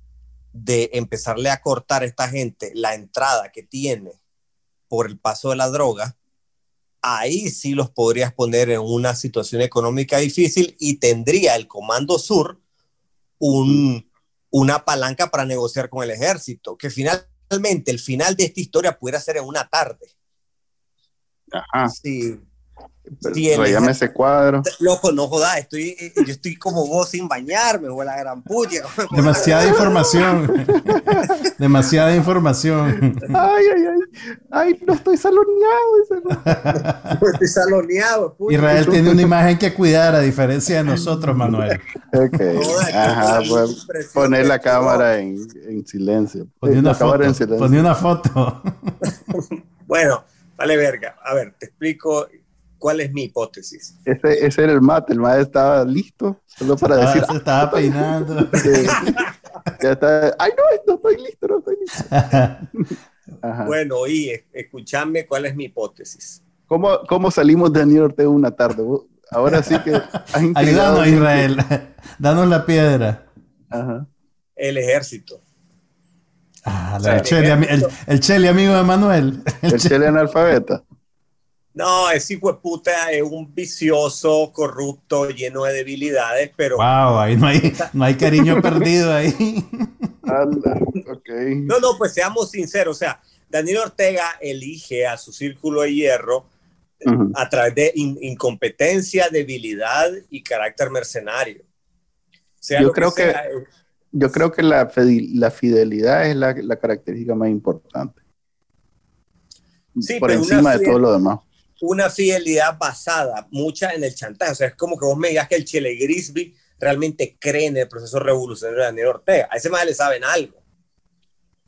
de empezarle a cortar a esta gente la entrada que tiene por el paso de la droga, ahí sí los podrías poner en una situación económica difícil y tendría el Comando Sur un, una palanca para negociar con el ejército, que finalmente el final de esta historia pudiera ser en una tarde. Ajá. Sí. Ejército- ese cuadro. <laughs> Loco, no jodas, estoy, eh, yo estoy como vos sin bañarme, o la gran puya. <laughs> Demasiada información. <laughs> Demasiada información. Ay, ay, ay. Ay, no estoy saloneado. no. estoy saloneado. puya. Israel tiene una imagen que cuidar, a diferencia de nosotros, Manuel. Ajá, pues poner la cámara en, en silencio. Sí, una una foto. Bueno, vale verga. A ver, te explico cuál es mi hipótesis. Ese, ese era el mate. El mate estaba listo solo para Ah, decir. se estaba peinando. <laughs> que- que está- Ay, no, no estoy listo, no estoy <laughs> Bueno, y escúchame cuál es mi hipótesis. ¿Cómo, ¿Cómo salimos de Daniel Ortega una tarde? Ahora sí que <laughs> Ayúdanos, Israel. Danos la piedra. El ejército. Ah, el, chele, amigo de Manuel. El, chele analfabeta. No, ese hijo de puta es un vicioso, corrupto, lleno de debilidades, pero. Wow, ahí no hay, no hay cariño <laughs> perdido ahí. Anda, No, no, pues seamos sinceros. O sea, Daniel Ortega elige a su círculo de hierro a través de incompetencia, debilidad y carácter mercenario. yo, creo que, eh, yo creo que la, la fidelidad es la, la, característica más importante. por encima de todo lo demás. Una fidelidad basada, mucha en el chantaje. O sea, es como que vos me digas que el Chile Grisby realmente cree en el proceso revolucionario de Daniel Ortega. A ese más le saben algo.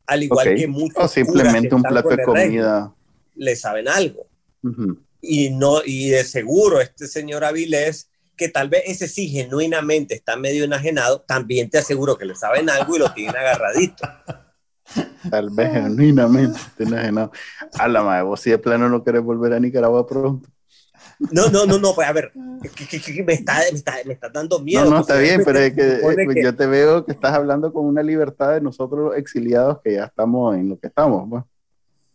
Al igual que muchos. O simplemente un plato de comida. le saben algo y, no, y de seguro este señor Avilés, que tal vez ese sí genuinamente está medio enajenado, también te aseguro que le saben algo y lo tienen agarradito. <laughs> Tal vez genuinamente está enajenado. A la madre, vos si de plano no querés volver a Nicaragua pronto. No, no, no, no, pues a ver, me, está, me, está, me, está, dando miedo. No, no, está bien, pero es que, pues, yo te veo que estás hablando con una libertad de nosotros exiliados que ya estamos en lo que estamos. Pues.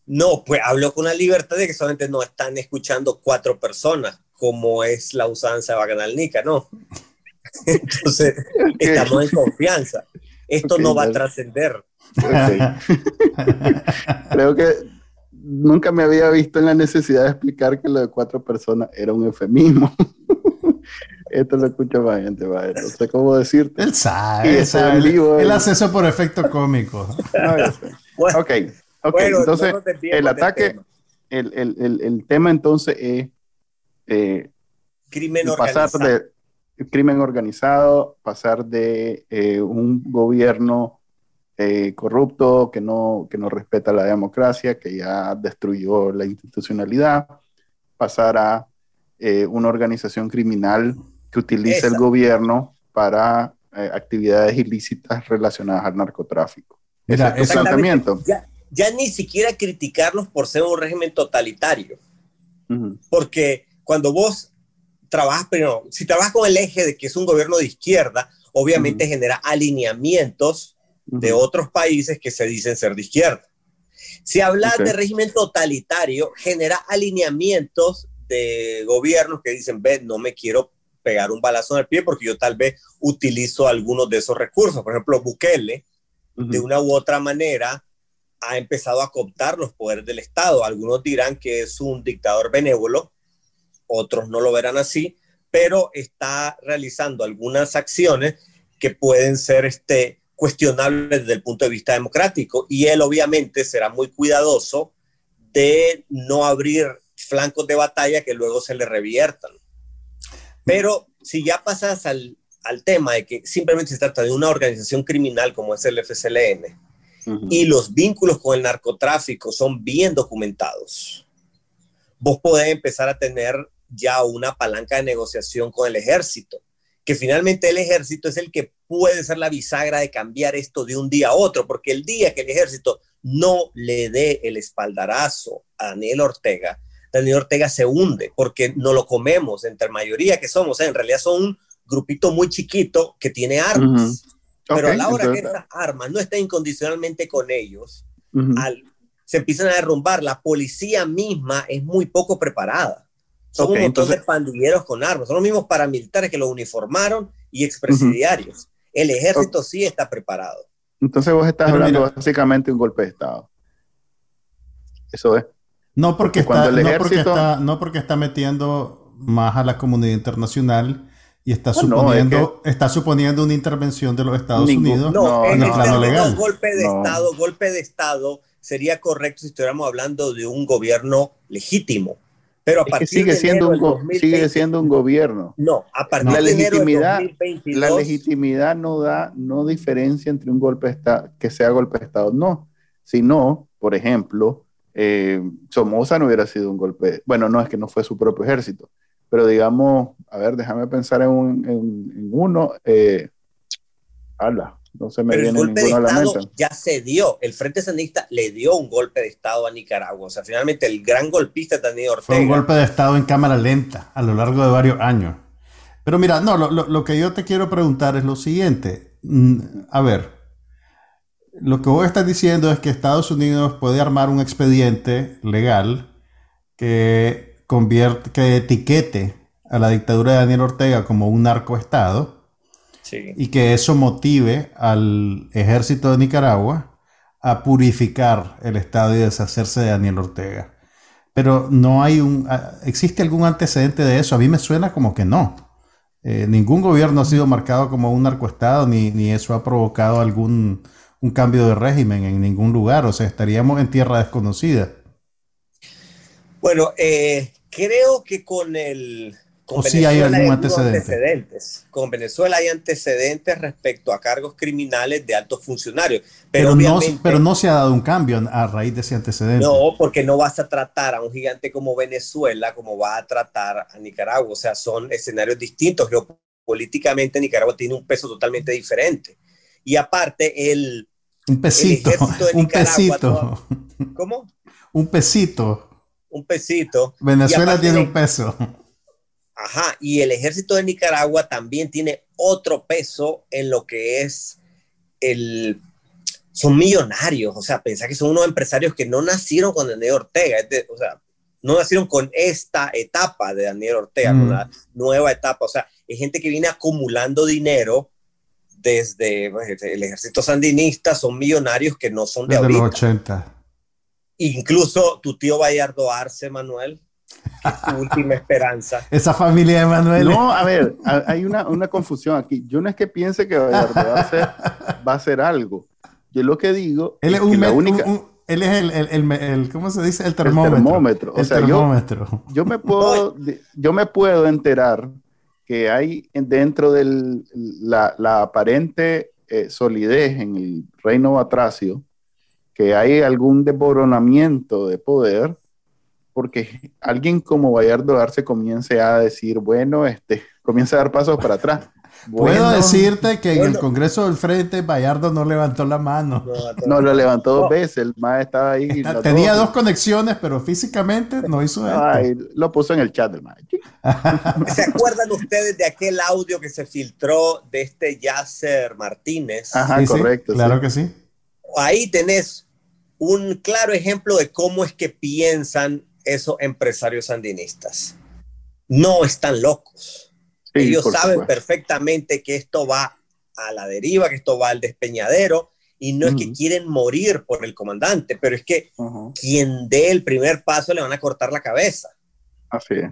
No, pues hablo con la libertad de que solamente no están escuchando cuatro personas, como es la usanza bacanalnica, ¿no? <laughs> Entonces, estamos en confianza. Esto no va a trascender. Creo que nunca me había visto en la necesidad de explicar que lo de cuatro personas era un eufemismo. <laughs> Esto lo escucha más gente, no sé cómo decirte. Él sabe, él, sabe. él, hace eso por efecto cómico. <laughs> ok, Ok, entonces el ataque, el, el, el, tema entonces es eh, crimen pasar organizado. de crimen organizado, pasar de eh, un gobierno eh, corrupto que no, que no respeta la democracia, que ya destruyó la institucionalidad, pasar a una organización criminal que utiliza el gobierno para actividades ilícitas relacionadas al narcotráfico. Ese es tu planteamiento. Ya ni siquiera criticarlos por ser un régimen totalitario. Porque cuando vos trabajas, pero si trabajas con el eje de que es un gobierno de izquierda, obviamente genera alineamientos de otros países que se dicen ser de izquierda. Si hablas de régimen totalitario, genera alineamientos de gobiernos que dicen, ve, no me quiero pegar un balazo en el pie porque yo tal vez utilizo algunos de esos recursos. Por ejemplo, Bukele, de una u otra manera, ha empezado a cooptar los poderes del Estado. Algunos dirán que es un dictador benévolo, otros no lo verán así, pero está realizando algunas acciones que pueden ser este, cuestionables desde el punto de vista democrático. Y él obviamente será muy cuidadoso de no abrir flancos de batalla que luego se le reviertan. Pero si ya pasas al, al tema de que simplemente se trata de una organización criminal como es el FCLN, y los vínculos con el narcotráfico son bien documentados, vos podés empezar a tener ya una palanca de negociación con el ejército, que finalmente el ejército es el que puede ser la bisagra de cambiar esto de un día a otro, porque el día que el ejército no le dé el espaldarazo a Daniel Ortega, Daniel Ortega se hunde, porque no lo comemos entre mayoría que somos, ¿eh? en realidad son un grupito muy chiquito que tiene armas. Pero a la hora que estas armas no estén incondicionalmente con ellos, se empiezan a derrumbar. La policía misma es muy poco preparada. Son un montón de pandilleros con armas. Son los mismos paramilitares que lo uniformaron y expresidiarios. El ejército sí está preparado. Entonces vos estás hablando básicamente de un golpe de Estado. Eso es. No porque, está, no, porque está, no porque está metiendo más a la comunidad internacional y está, suponiendo, está suponiendo una intervención de los Estados Unidos no, en el plano legal. golpe de Estado, golpe de Estado sería correcto si estuviéramos hablando de un gobierno legítimo. Pero a partir sigue, de siendo un sigue siendo un gobierno. No, a partir la de legitimidad, 2022, la legitimidad no da, no diferencia entre un golpe de Estado, que sea golpe de Estado, no. Sino, por ejemplo, eh, Somoza no hubiera sido un golpe, bueno, no es que no fue su propio ejército, pero digamos, a ver, déjame pensar en, un, en, uno. Eh, No se me Pero el viene golpe de ninguno a la Estado mente. ya se dio. El Frente Sandinista le dio un golpe de Estado a Nicaragua. O sea, finalmente el gran golpista Daniel Ortega. Fue un golpe de Estado en cámara lenta a lo largo de varios años. Pero mira, no, lo, lo- lo que yo te quiero preguntar es lo siguiente. Mm, A ver, lo que vos estás diciendo es que Estados Unidos puede armar un expediente legal que, convierte, que etiquete a la dictadura de Daniel Ortega como un narcoestado Sí. y que eso motive al ejército de Nicaragua a purificar el Estado y deshacerse de Daniel Ortega. Pero no hay un... ah, ¿Existe algún antecedente de eso? A mí me suena como que no. Eh, ningún gobierno ha sido marcado como un narcoestado, ni, ni eso ha provocado algún un cambio de régimen en ningún lugar. O sea, estaríamos en tierra desconocida. Bueno, eh, creo que con el. Con ¿O sí hay algún antecedente? antecedentes. Con Venezuela hay antecedentes respecto a cargos criminales de altos funcionarios. Pero, Pero, no, pero no se ha dado un cambio a raíz de ese antecedente. No, porque no vas a tratar a un gigante como Venezuela como va a tratar a Nicaragua. O sea, son escenarios distintos. Geopolíticamente, Nicaragua tiene un peso totalmente diferente. Y aparte, el. un pesito, el ejército de un Nicaragua, pesito, ¿Cómo? un pesito. Un pesito. Venezuela tiene un peso. Ajá, y el ejército de Nicaragua también tiene otro peso en lo que es el... Son millonarios, o sea, pensar que son unos empresarios que no nacieron con Daniel Ortega, de- o sea, no nacieron con esta etapa de Daniel Ortega, Mm. la nueva etapa, o sea, es gente que viene acumulando dinero desde pues, el ejército sandinista, son millonarios que no son de Desde los ahorita. 80. Incluso tu tío Bayardo Arce, Manuel, que es tu última esperanza. <laughs> Esa familia de Manuel. No, a ver, ha- hay una, una confusión aquí. Yo no es que piense que va a hacer, va a hacer algo. Yo lo que digo él es que un, la única, un- un- él es el, el- el- el- ¿cómo se dice? El el termómetro. termómetro. O el sea, yo, termómetro. yo me puedo, yo me puedo enterar que hay dentro de la, la aparente eh, solidez en el reino batracio, que hay algún desboronamiento de poder, porque alguien como Bayardo Arce comience a decir, bueno, este, comienza a dar pasos para atrás. <laughs> Puedo decirte que en el. Congreso del Frente Bayardo no levantó la mano. No, lo levantó dos veces, el más estaba ahí. Tenía dos conexiones, pero físicamente no hizo esto. Ay, lo puso en el chat del. <laughs> ¿Se acuerdan ustedes de aquel audio que se filtró de este Yasser Martínez? Ajá, Sí, sí, correcto. claro sí. que sí. Ahí tenés un claro ejemplo de cómo es que piensan esos empresarios sandinistas. No están locos. Sí, Ellos saben supuesto. perfectamente que esto va a la deriva, que esto va al despeñadero, y no es que Ujú. quieren morir por el comandante, pero es que quien dé el primer paso le van a cortar la cabeza. Así es.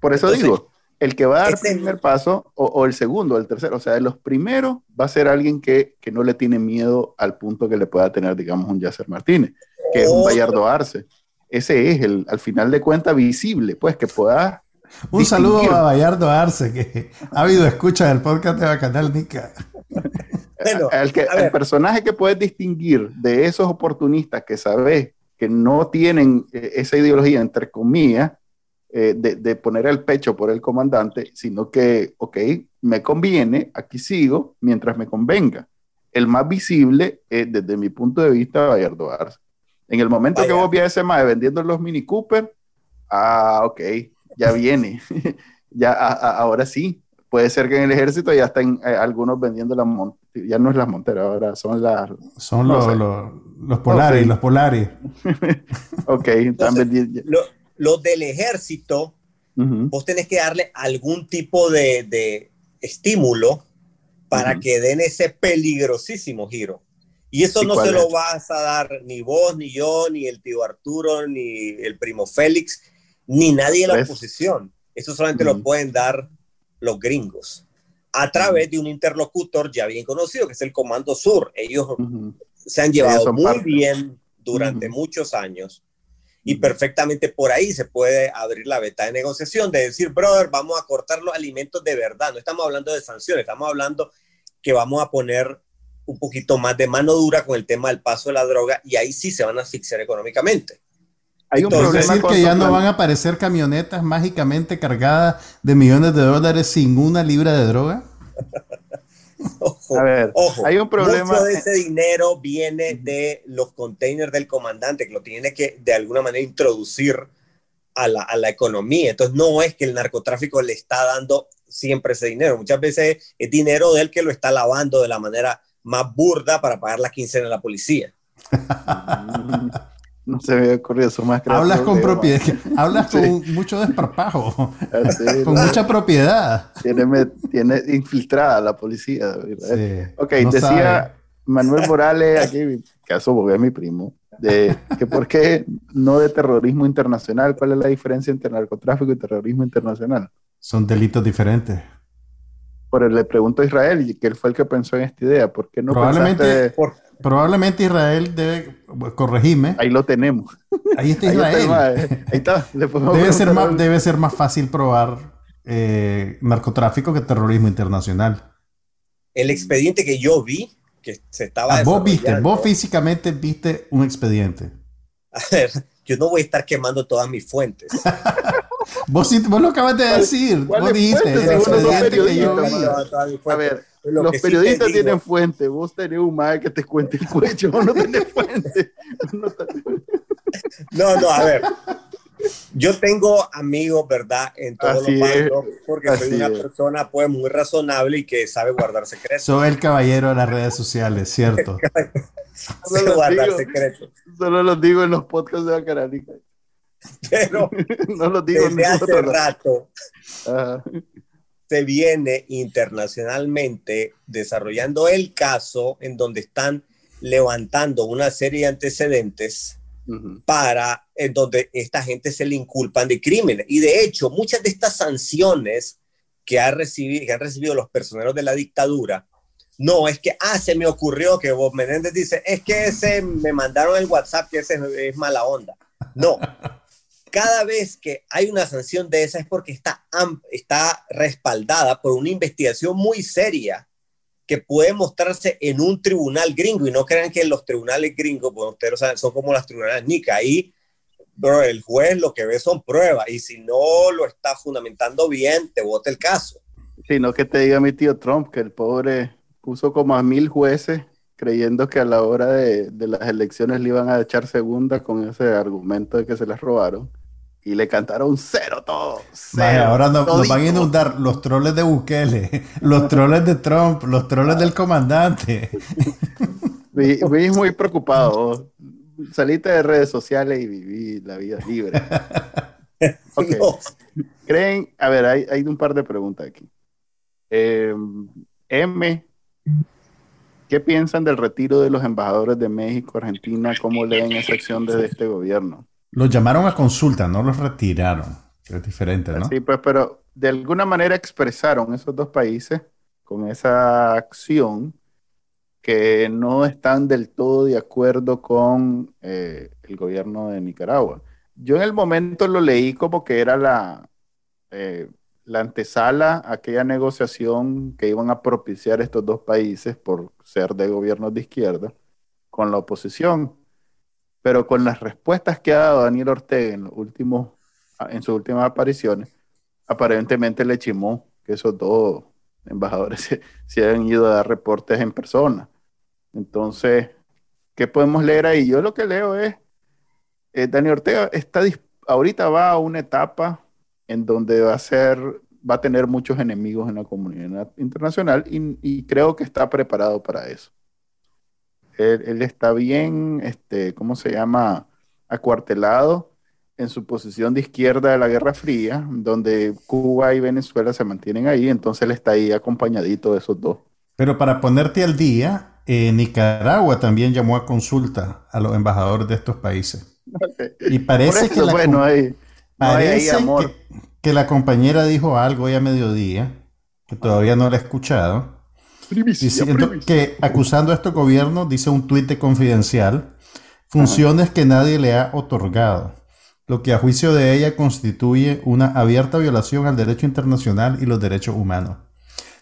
Por eso Entonces, digo, el que va a dar el primer paso, o, o el segundo, o el tercero, o sea, de los primeros, va a ser alguien que, que no le tiene miedo al punto que le pueda tener, digamos, un Yasser Martínez, que es un Bayardo Arce. Ese es el, al final de cuentas, visible, pues que pueda. Un saludo a Bayardo Arce, que ha habido escucha del podcast de Bacanal Nica. <laughs> Bueno, el, que, personaje que puedes distinguir de esos oportunistas que sabes que no tienen eh, esa ideología, entre comillas, eh, de, de poner el pecho por el comandante, sino que, ok, me conviene, aquí sigo mientras me convenga. El más visible, es, desde mi punto de vista, Bayardo Arce. En el momento que vos vi a ese mae vendiendo los Mini Cooper, ah, ok, ya viene. <laughs> ya a- a- ahora sí. Puede ser que en el ejército ya están eh, algunos vendiendo las monteras. Ya no es las monteras, ahora son las. Son No los, los, los Polaris, sí. los Polaris. <laughs> Ok, están Entonces, vendiendo. lo- los del ejército, Ujú, vos tenés que darle algún tipo de, de estímulo para que den ese peligrosísimo giro. Y eso ¿Y no se lo vas a dar ni vos, ni yo, ni el tío Arturo, ni el primo Félix, ni nadie de la oposición. Eso solamente Ujú. lo pueden dar los gringos a través de un interlocutor ya bien conocido, que es el Comando Sur. Ellos ujú. se han llevado muy parte. bien durante muchos años y perfectamente por ahí se puede abrir la veta de negociación, de decir, brother, vamos a cortar los alimentos de verdad. No estamos hablando de sanciones, estamos hablando que vamos a poner un poquito más de mano dura con el tema del paso de la droga y ahí sí se van a asfixiar económicamente. Hay un Entonces, Es problema decir, que ya no van a aparecer camionetas mágicamente cargadas de millones de dólares sin una libra de droga. <laughs> Ojo, A ver, ojo, hay un problema. Mucho de ese dinero viene de los containers del comandante, que lo tiene que de alguna manera introducir a la, a la economía. Entonces, no es que el narcotráfico le está dando siempre ese dinero. Muchas veces es dinero de él que lo está lavando de la manera más burda para pagar la quincena a la policía. <laughs> No se me había ocurrido eso más Hablas con propiedad, <laughs> hablas Sí. con mucho desparpajo, Así, <laughs> con ¿no? mucha propiedad. tiene, me- tiene infiltrada la policía. Sí, Ok, no decía sabe. Manuel Morales, aquí, caso porque es mi primo, de que por qué no de terrorismo internacional, cuál es la diferencia entre narcotráfico y terrorismo internacional. Son delitos diferentes. Pero le pregunto a Israel, y que él fue el que pensó en esta idea, ¿por qué no Probablemente- pensaste? Por- Probablemente Israel debe corregirme. Ahí lo tenemos. Ahí está <laughs> Ahí está, el Israel. Ahí está. Le podemos Debe ser, más, debe ser más fácil probar eh, narcotráfico que terrorismo internacional. el expediente que yo vi, que se estaba Ah, vos viste, vos físicamente viste un expediente. <laughs> A ver, yo no voy a estar quemando todas mis fuentes. <laughs> Vos, sí- vos lo acabas de decir. Vos dijiste que yo periodistas, vi. A ver, Lo los sí periodistas digo- tienen fuente. Vos tenés un mae que te cuente el cuello. Vos no tenés <laughs> fuente. No No, a ver. Yo tengo amigos, ¿verdad? En todos Así los bandos, porque soy una es. persona pues muy razonable y que sabe guardar secretos. Soy el caballero de las redes sociales, ¿cierto? <laughs> Sé lo guardar digo. secretos. Solo los digo en los podcasts de Bacaranica. <laughs> Pero <laughs> No los digo desde hace rato Ajá. se viene internacionalmente desarrollando el caso en donde están levantando una serie de antecedentes Ujú. para en donde esta gente se le inculpan de crímenes. Y de hecho, muchas de estas sanciones que, ha recibido, que han recibido los personeros de la dictadura, no es que, ah, se me ocurrió que Bob Menéndez dice, es que ese me mandaron el WhatsApp que ese es mala onda. No. Cada vez que hay una sanción de esa es porque está, está respaldada por una investigación muy seria que puede mostrarse en un tribunal gringo y no crean que los tribunales gringos, pues ustedes saben, son como las tribunales NICA. Ahí, bro, el juez lo que ve son pruebas y si no lo está fundamentando bien, te vota el caso. Sino que te diga mi tío Trump que el pobre puso como a mil jueces creyendo que a la hora de, de las elecciones le iban a echar segunda con ese argumento de que se les robaron. Y le cantaron cero todo. Ahora no- nos, van a inundar los troles de Bukele, los troles de Trump, los troles del comandante. Vi- vi muy preocupado. Salite de redes sociales y viví la vida libre. <laughs> Ok. No, ¿Creen? A ver, hay, hay un par de preguntas aquí. Eh, M, ¿qué piensan del retiro de los embajadores de México, Argentina? ¿Cómo leen esa acción desde este gobierno? Los llamaron a consulta, no los retiraron. Es diferente, ¿no? Sí, pues, pero de alguna manera expresaron esos dos países con esa acción que no están del todo de acuerdo con eh, el gobierno de Nicaragua. Yo en el momento lo leí como que era la, eh, la antesala a aquella negociación que iban a propiciar estos dos países por ser de gobiernos de izquierda con la oposición. Pero con las respuestas que ha dado Daniel Ortega en los últimos en sus últimas apariciones, aparentemente le chimó que esos dos embajadores <laughs> se, se han ido a dar reportes en persona. Entonces, ¿qué podemos leer ahí? Yo lo que leo es, eh, Daniel Ortega está ahorita va a una etapa en donde va a ser, va a tener muchos enemigos en la comunidad internacional y, y creo que está preparado para eso. Él, él está bien, este, ¿cómo se llama? Acuartelado en su posición de izquierda de la Guerra Fría, donde Cuba y Venezuela se mantienen ahí, entonces él está ahí acompañadito de esos dos. Pero para ponerte al día, eh, Nicaragua también llamó a consulta a los embajadores de estos países. <laughs> Y parece eso, que la, bueno, com- hay, no hay ahí parece amor. que, que la compañera dijo algo hoy a mediodía, que todavía no la he escuchado, Primicia, diciendo primicia. que acusando a estos gobiernos, dice un tuit de confidencial, funciones que nadie le ha otorgado, lo que a juicio de ella constituye una abierta violación al derecho internacional y los derechos humanos.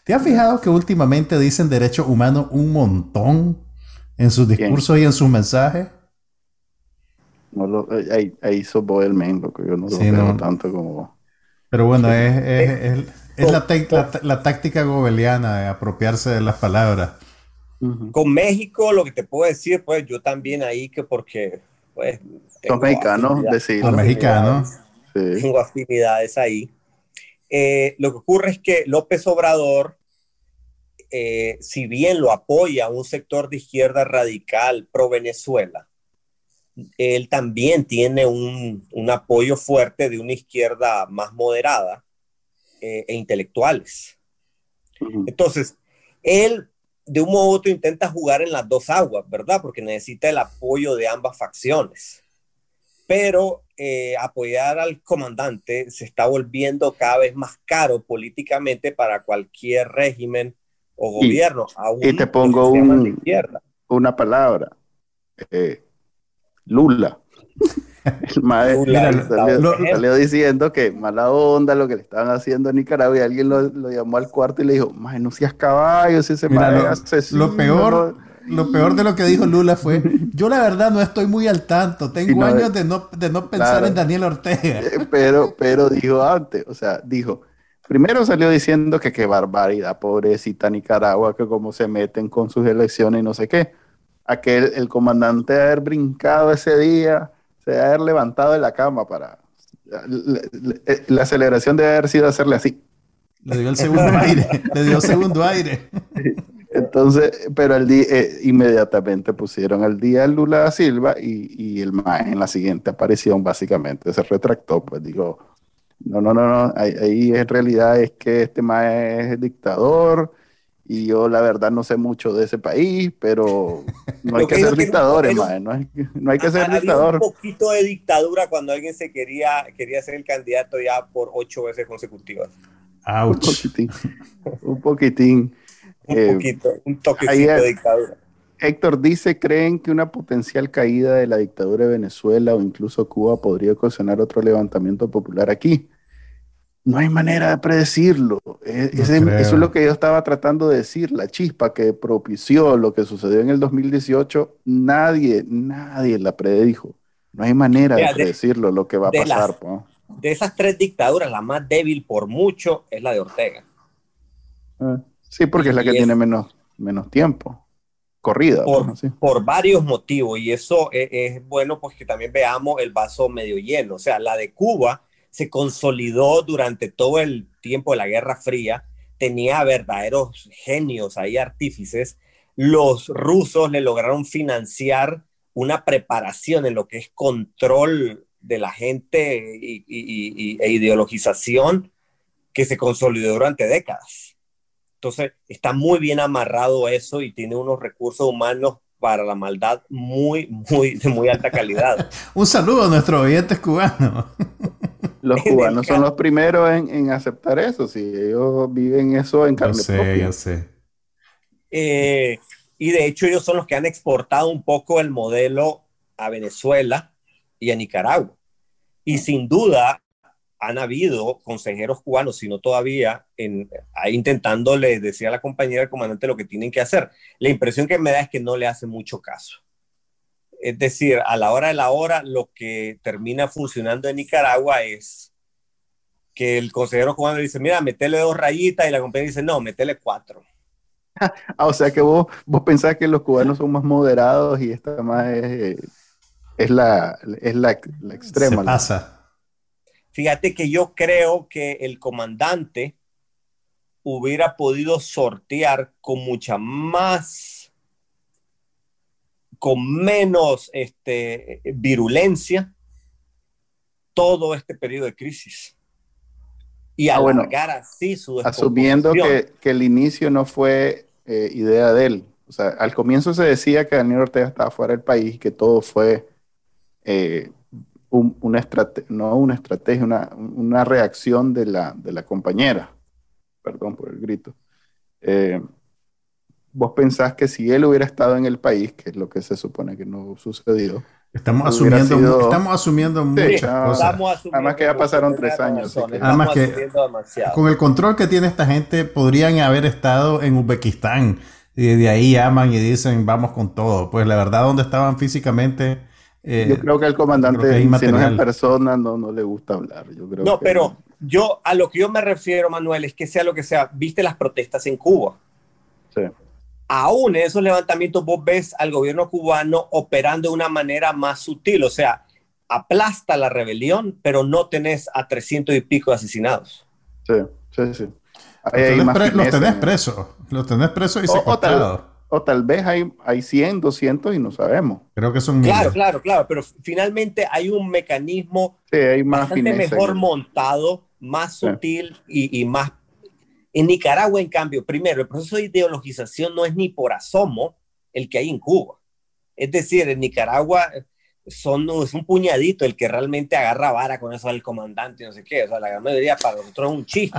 ¿Te has fijado que últimamente dicen derechos humanos un montón en sus discursos y en sus mensajes? No lo- eh, ahí, ahí hizo Boel Men, yo no lo Sí, veo no. tanto como... Pero bueno, es, es- es- Es la, la, táctica gobeliana de apropiarse de las palabras. Con México, lo que te puedo decir, pues yo también ahí que porque, pues... Son mexicanos, decir. Son mexicanos. Tengo afinidades ahí. Eh, lo que ocurre es que López Obrador, eh, si bien lo apoya un sector de izquierda radical pro Venezuela, él también tiene un, un apoyo fuerte de una izquierda más moderada eh, e intelectuales. Entonces, él de un modo u otro intenta jugar en las dos aguas, ¿verdad? Porque necesita el apoyo de ambas facciones. Pero eh, apoyar al comandante se está volviendo cada vez más caro políticamente para cualquier régimen o gobierno. Y, te pongo un, una palabra. Eh, Lula. El maestro salió, diciendo que mala onda lo que le estaban haciendo en Nicaragua y alguien lo, llamó al cuarto y le dijo, más no seas caballo, si ese lo, peor, lo peor de lo que dijo Lula fue, <laughs> yo la verdad no estoy muy al tanto, tengo años de no, de no pensar en Daniel Ortega. <laughs> Eh, pero, pero dijo antes, o sea, dijo, primero salió diciendo que qué barbaridad, pobrecita Nicaragua, que cómo se meten con sus elecciones y no sé qué. Aquel, el comandante de haber brincado ese día, se debe haber levantado de la cama para... La, celebración debe haber sido hacerle así. Le dio el segundo <laughs> aire, le dio segundo aire. Entonces, pero el día, eh, inmediatamente pusieron al día Lula da Silva y, y el MAE en la siguiente aparición básicamente se retractó, pues digo, no, no, no, no, ahí, ahí en realidad es que este MAE es dictador, y yo la verdad no sé mucho de ese país, pero <laughs> no hay que, ser dictadores, no, no, hay, no hay que ser dictador. un poquito de dictadura cuando alguien se quería, quería ser el candidato ya por ocho veces consecutivas. Un poquitín. un poquitín. un eh, poquito, un toquecito de dictadura. Héctor dice, ¿creen que una potencial caída de la dictadura de Venezuela o incluso Cuba podría ocasionar otro levantamiento popular aquí? No hay manera de predecirlo. E, eso es lo que yo estaba tratando de decir. La chispa que propició lo que sucedió en el 2018, nadie, nadie la predijo. No hay manera de, predecirlo lo que va a pasar. de esas tres dictaduras, la más débil por mucho es la de Ortega. Ah, sí, porque es la que tiene menos, menos tiempo corrida. Por, varios motivos. Y eso es, es bueno, pues que también veamos el vaso medio lleno. O sea, la de Cuba se consolidó durante todo el tiempo de la Guerra Fría, tenía verdaderos genios ahí, artífices. Los rusos le lograron financiar una preparación en lo que es control de la gente y, e ideologización que se consolidó durante décadas. Entonces, está muy bien amarrado eso y tiene unos recursos humanos para la maldad muy, muy, de muy alta calidad. <laughs> Un saludo a nuestros oyentes cubanos. <laughs> Los <laughs> cubanos son los primeros en, aceptar eso, si ellos viven eso en carne propia. sé. Eh, y de hecho ellos son los que han exportado un poco el modelo a Venezuela y a Nicaragua. Y sin duda han habido consejeros cubanos, si no todavía, en, intentándole decir a la compañera del comandante lo que tienen que hacer. La impresión que me da es que no le hace mucho caso. Es decir, a la hora de la hora, lo que termina funcionando en Nicaragua es que el consejero cubano dice, mira, metele dos rayitas y la compañía dice, no, metele cuatro. <laughs> Ah, o sea que vos, vos pensás que los cubanos son más moderados y esta más es, es, la, es la, la extrema. Se pasa. Fíjate que yo creo que el comandante hubiera podido sortear con mucha más con menos este, virulencia todo este periodo de crisis. Y ah, alargar así su Asumiendo que, que, el inicio no fue eh, idea de él. O sea, al comienzo se decía que Daniel Ortega estaba fuera del país y que todo fue eh, una estrategia, no una estrategia, una, una reacción de la, de la compañera. Perdón por el grito. Eh, vos pensás que si él hubiera estado en el país, que es lo que se supone que no sucedió. Estamos asumiendo, estamos asumiendo muchas cosas. además que ya pasaron tres años. además que con el control que tiene esta gente, podrían haber estado en Uzbekistán. Y de ahí llaman y dicen, vamos con todo. Pues la verdad, donde estaban físicamente... Eh, yo creo que el comandante, si no es en persona, no, no le gusta hablar. Yo creo no, pero yo a lo que yo me refiero, Manuel, es que sea lo que sea, viste las protestas en Cuba. Sí. Aún en esos levantamientos vos ves al gobierno cubano operando de una manera más sutil, o sea, aplasta la rebelión, pero no tenés a 300 y pico de asesinados. Sí, sí, sí. Los tenés, presos, los tenés presos y secuestrados. O tal vez hay, hay 100, 200 y no sabemos. Creo que son Claro, claro, claro, pero finalmente hay un mecanismo bastante mejor montado, más sutil y, y, más... En Nicaragua, en cambio, primero, el proceso de ideologización no es ni por asomo el que hay en Cuba. Es decir, en Nicaragua son, es un puñadito el que realmente agarra vara con eso del comandante y no sé qué. O sea, la gran mayoría para nosotros es un chiste.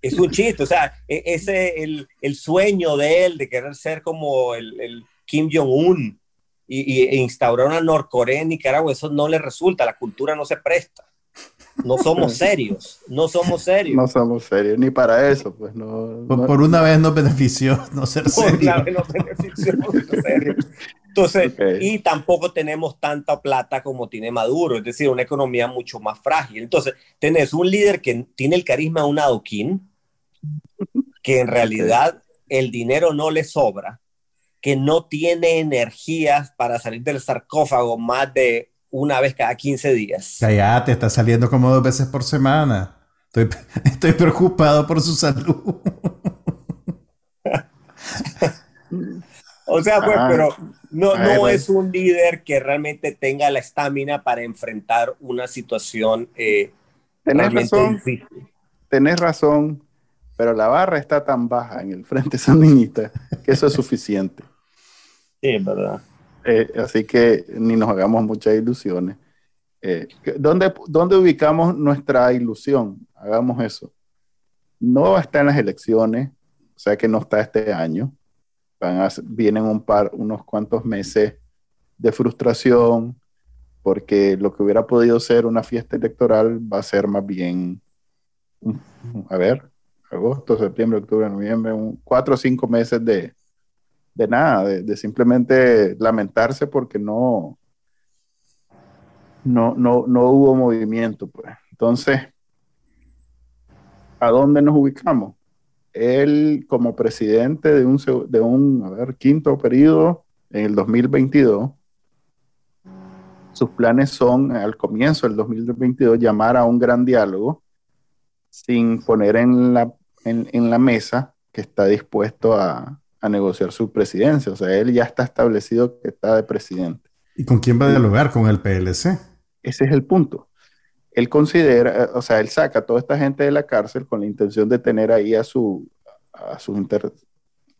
es un chiste, o sea, e, ese el, el sueño de él de querer ser como el, el Kim Jong-un y, y, e instaurar una Norcorea en Nicaragua, eso no le resulta, la cultura no se presta. No somos <laughs> serios, no somos serios. No somos serios, ni para eso, pues no. Por, por una vez nos <laughs> benefició no ser serios. Por una vez nos benefició no ser serios. Entonces, okay. y tampoco tenemos tanta plata como tiene Maduro, es decir, una economía mucho más frágil. Entonces, tenés un líder que tiene el carisma de un adoquín, que en realidad el dinero no le sobra, que no tiene energías para salir del sarcófago más de una vez cada 15 días. Cállate, está saliendo como dos veces por semana. Estoy, <laughs> estoy preocupado por su salud. <laughs> o sea, pues, ah, pero no, no pues. es un líder que realmente tenga la estamina para enfrentar una situación. Eh, tenés razón. Difícil. Tenés razón pero la barra está tan baja en el Frente Sandinista que eso es suficiente. Sí, es verdad. Eh, así que ni nos hagamos muchas ilusiones. Eh, ¿dónde, ¿Dónde ubicamos nuestra ilusión? Hagamos eso. No está en las elecciones, o sea que no está este año. Van a, vienen un par, unos cuantos meses de frustración, porque lo que hubiera podido ser una fiesta electoral va a ser más bien, a ver, agosto, septiembre, octubre, noviembre, un, cuatro o cinco meses de, de nada, de, de, simplemente lamentarse porque no, no, no, no hubo movimiento. Pues. Entonces, ¿a dónde nos ubicamos? Él como presidente de un, de un quinto periodo en el 2022, sus planes son al comienzo del 2022 llamar a un gran diálogo sin poner en la en, la mesa que está dispuesto a, negociar su presidencia. O sea, él ya está establecido que está de presidente. ¿Y con quién va a dialogar? ¿Con el PLC? Ese es el punto. Él considera, o sea, él saca a toda esta gente de la cárcel con la intención de tener ahí a su a sus inter,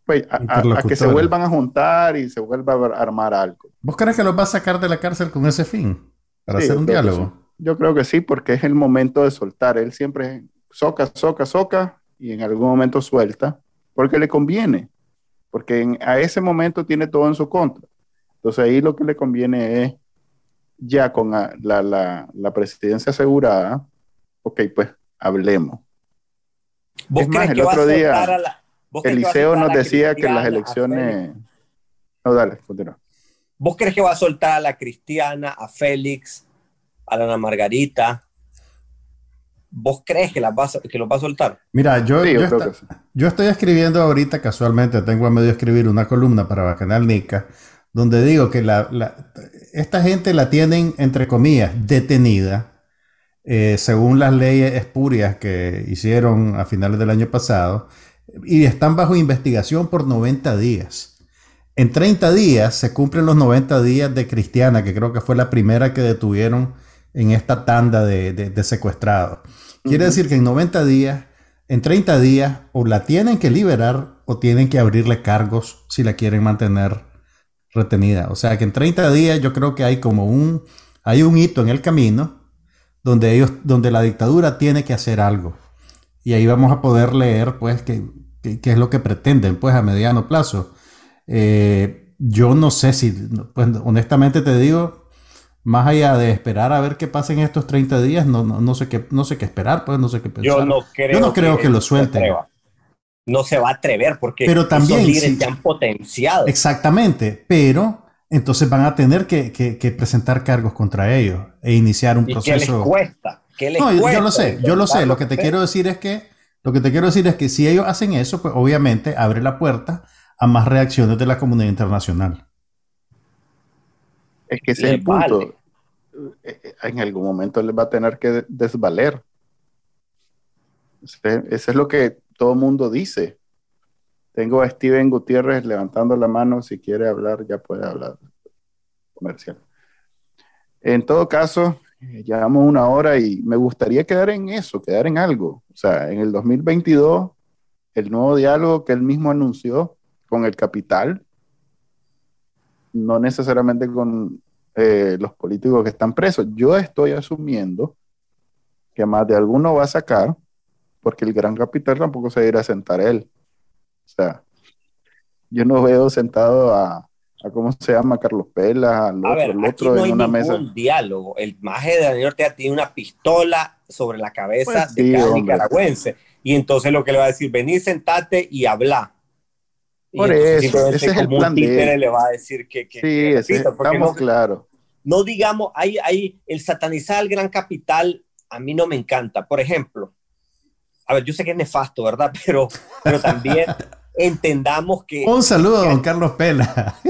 pues, a, que se vuelvan a juntar y se vuelva a armar algo. ¿Vos crees que los va a sacar de la cárcel con ese fin? Para hacer un diálogo. Yo creo que sí, porque es el momento de soltar. Él siempre soca, soca, soca, y en algún momento suelta, porque le conviene, porque a ese momento tiene todo en su contra. Entonces ahí lo que le conviene es, ya con la, presidencia asegurada, ok, pues hablemos. es más, el otro día, Eliseo nos decía que las elecciones... No, dale, continúa. ¿Vos crees que va a soltar a la Cristiana, a Félix, a la Ana Margarita, ¿Vos crees que, las va, que los va a soltar? Mira, yo, yo, estoy escribiendo ahorita, casualmente, tengo a medio escribir una columna para Bacanal Nica, donde digo que la, esta gente la tienen, entre comillas, detenida, eh, según las leyes espurias que hicieron a finales del año pasado, y están bajo investigación por 90 días. En 30 días se cumplen los 90 días de Cristiana, que creo que fue la primera que detuvieron en esta tanda de, secuestrados. Quiere decir que en 90 días, en 30 días, o la tienen que liberar o tienen que abrirle cargos si la quieren mantener retenida. O sea que en 30 días yo creo que hay como un, hay un hito en el camino donde ellos, donde la dictadura tiene que hacer algo. Y ahí vamos a poder leer, pues, qué, qué, es lo que pretenden, pues, a mediano plazo. Eh, yo no sé si, pues, honestamente te digo, más allá de esperar a ver qué pasa en estos 30 días, no, no, no, sé, qué, no sé qué esperar, pues no sé qué pensar. Yo no creo, Yo no creo que, lo suelten. no se va a atrever porque pero también, esos líderes han potenciado. Exactamente, pero entonces van a tener que, que, presentar cargos contra ellos e iniciar un ¿Y proceso. ¿Qué les cuesta? ¿Qué les No, yo- lo sé, yo lo sé. Lo que te quiero decir es que, lo que te quiero decir es que si ellos hacen eso, pues obviamente abre la puerta a más reacciones de la comunidad internacional. Es que ese Les es el punto. vale. Eh, eh, En algún momento les va a tener que desvaler. Eso es lo que todo mundo dice. Tengo a Steven Gutiérrez levantando la mano. Si quiere hablar, ya puede hablar. Comercial. En todo caso, eh, llevamos una hora y me gustaría quedar en eso, quedar en algo. O sea, en el 2022, el nuevo diálogo que él mismo anunció con el capital, no necesariamente con eh, los políticos que están presos. Yo estoy asumiendo que más de alguno va a sacar, porque el gran capital tampoco se va a sentar él. O sea, yo no veo sentado a, a ¿cómo se llama? Carlos Pelas, al A otro, ver, el otro no hay en una ningún mesa. diálogo. El maje de Daniel Ortega tiene una pistola sobre la cabeza Pues de sí, cada hombre. nicaragüense. Y entonces lo que le va a decir, vení, sentate y habla. Y Por entonces eso, ese es el un plan de él. le va a decir que, que, Sí, que ese- estamos no, claros. No digamos, hay, hay el satanizar al gran capital, a mí no me encanta. Por ejemplo, a ver, yo sé que es nefasto, ¿verdad? <laughs> Pero, pero también entendamos que, Un saludo a don Carlos Pela.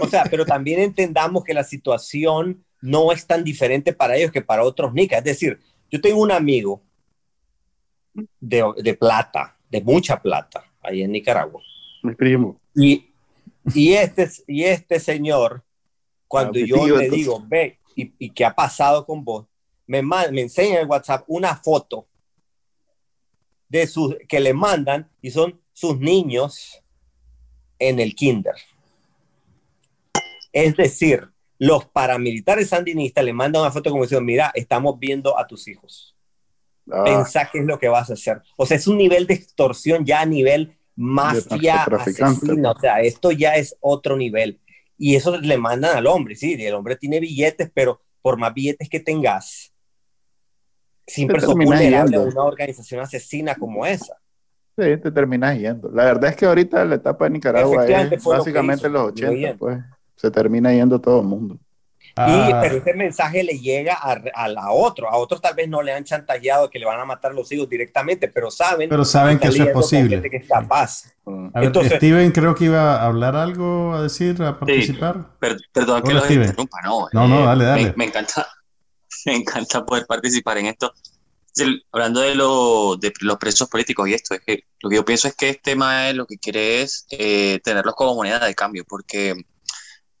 o sea, pero también entendamos que la situación no es tan diferente para ellos que para otros nicas. Es decir, yo tengo un amigo de, de plata, de mucha plata, ahí en Nicaragua. Mi primo. Y, y, este, y este señor, cuando yo le entonces. digo, ve, ¿y, y qué ha pasado con vos? Me, me enseña en el WhatsApp una foto de sus, que le mandan y son sus niños en el kinder. Es decir, los paramilitares sandinistas le mandan una foto como diciendo, mira, estamos viendo a tus hijos. Ah, Pensá qué es lo que vas a hacer. O sea, es un nivel de extorsión ya a nivel mafia, narcotraficante. asesina. O sea, esto ya es otro nivel. Y eso le mandan al hombre, sí, y el hombre tiene billetes, pero por más billetes que tengas, siempre sos vulnerable a una organización asesina como esa. sí, te terminas yendo. La verdad es que ahorita la etapa de Nicaragua es lo básicamente hizo, los lo 80, yendo. pues. Se termina yendo todo el mundo. Y, Ah, pero ese mensaje le llega a, a, la otro. A otros tal vez no le han chantajeado que le van a matar a los hijos directamente, pero saben, pero saben que eso es posible. que es capaz. A ver, Entonces- Steven creo que iba a hablar algo, a decir, a participar. Per- perdón que Hola, los Steven. interrumpa, no. eh, No, no, dale, dale. Me, me encanta, <laughs> me encanta poder participar en esto. Es el- hablando de, lo, de los presos políticos y esto, es que lo que yo pienso es que este tema lo que quiere es eh, tenerlos como moneda de cambio, porque,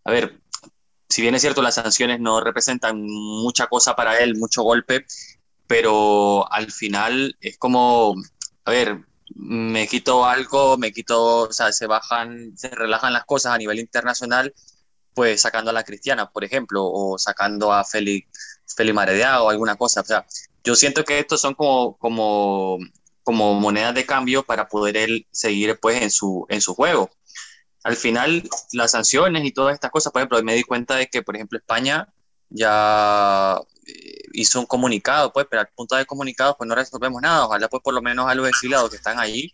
a ver, si bien es cierto, las sanciones no representan mucha cosa para él, mucho golpe, pero al final es como, a ver, me quito algo, me quito, o sea, se bajan, se relajan las cosas a nivel internacional, pues sacando a la Cristiana, por ejemplo, o sacando a Félix, Félix Maredeaga o alguna cosa. O sea, yo siento que estos son como, como, como monedas de cambio para poder él seguir pues en su, en su juego. Al final, las sanciones y todas estas cosas, por ejemplo, me di cuenta de que, por ejemplo, España ya eh, hizo un comunicado, pues, pero al punto de comunicado, pues no resolvemos nada. Ojalá, pues, por lo menos a los exiliados que están allí,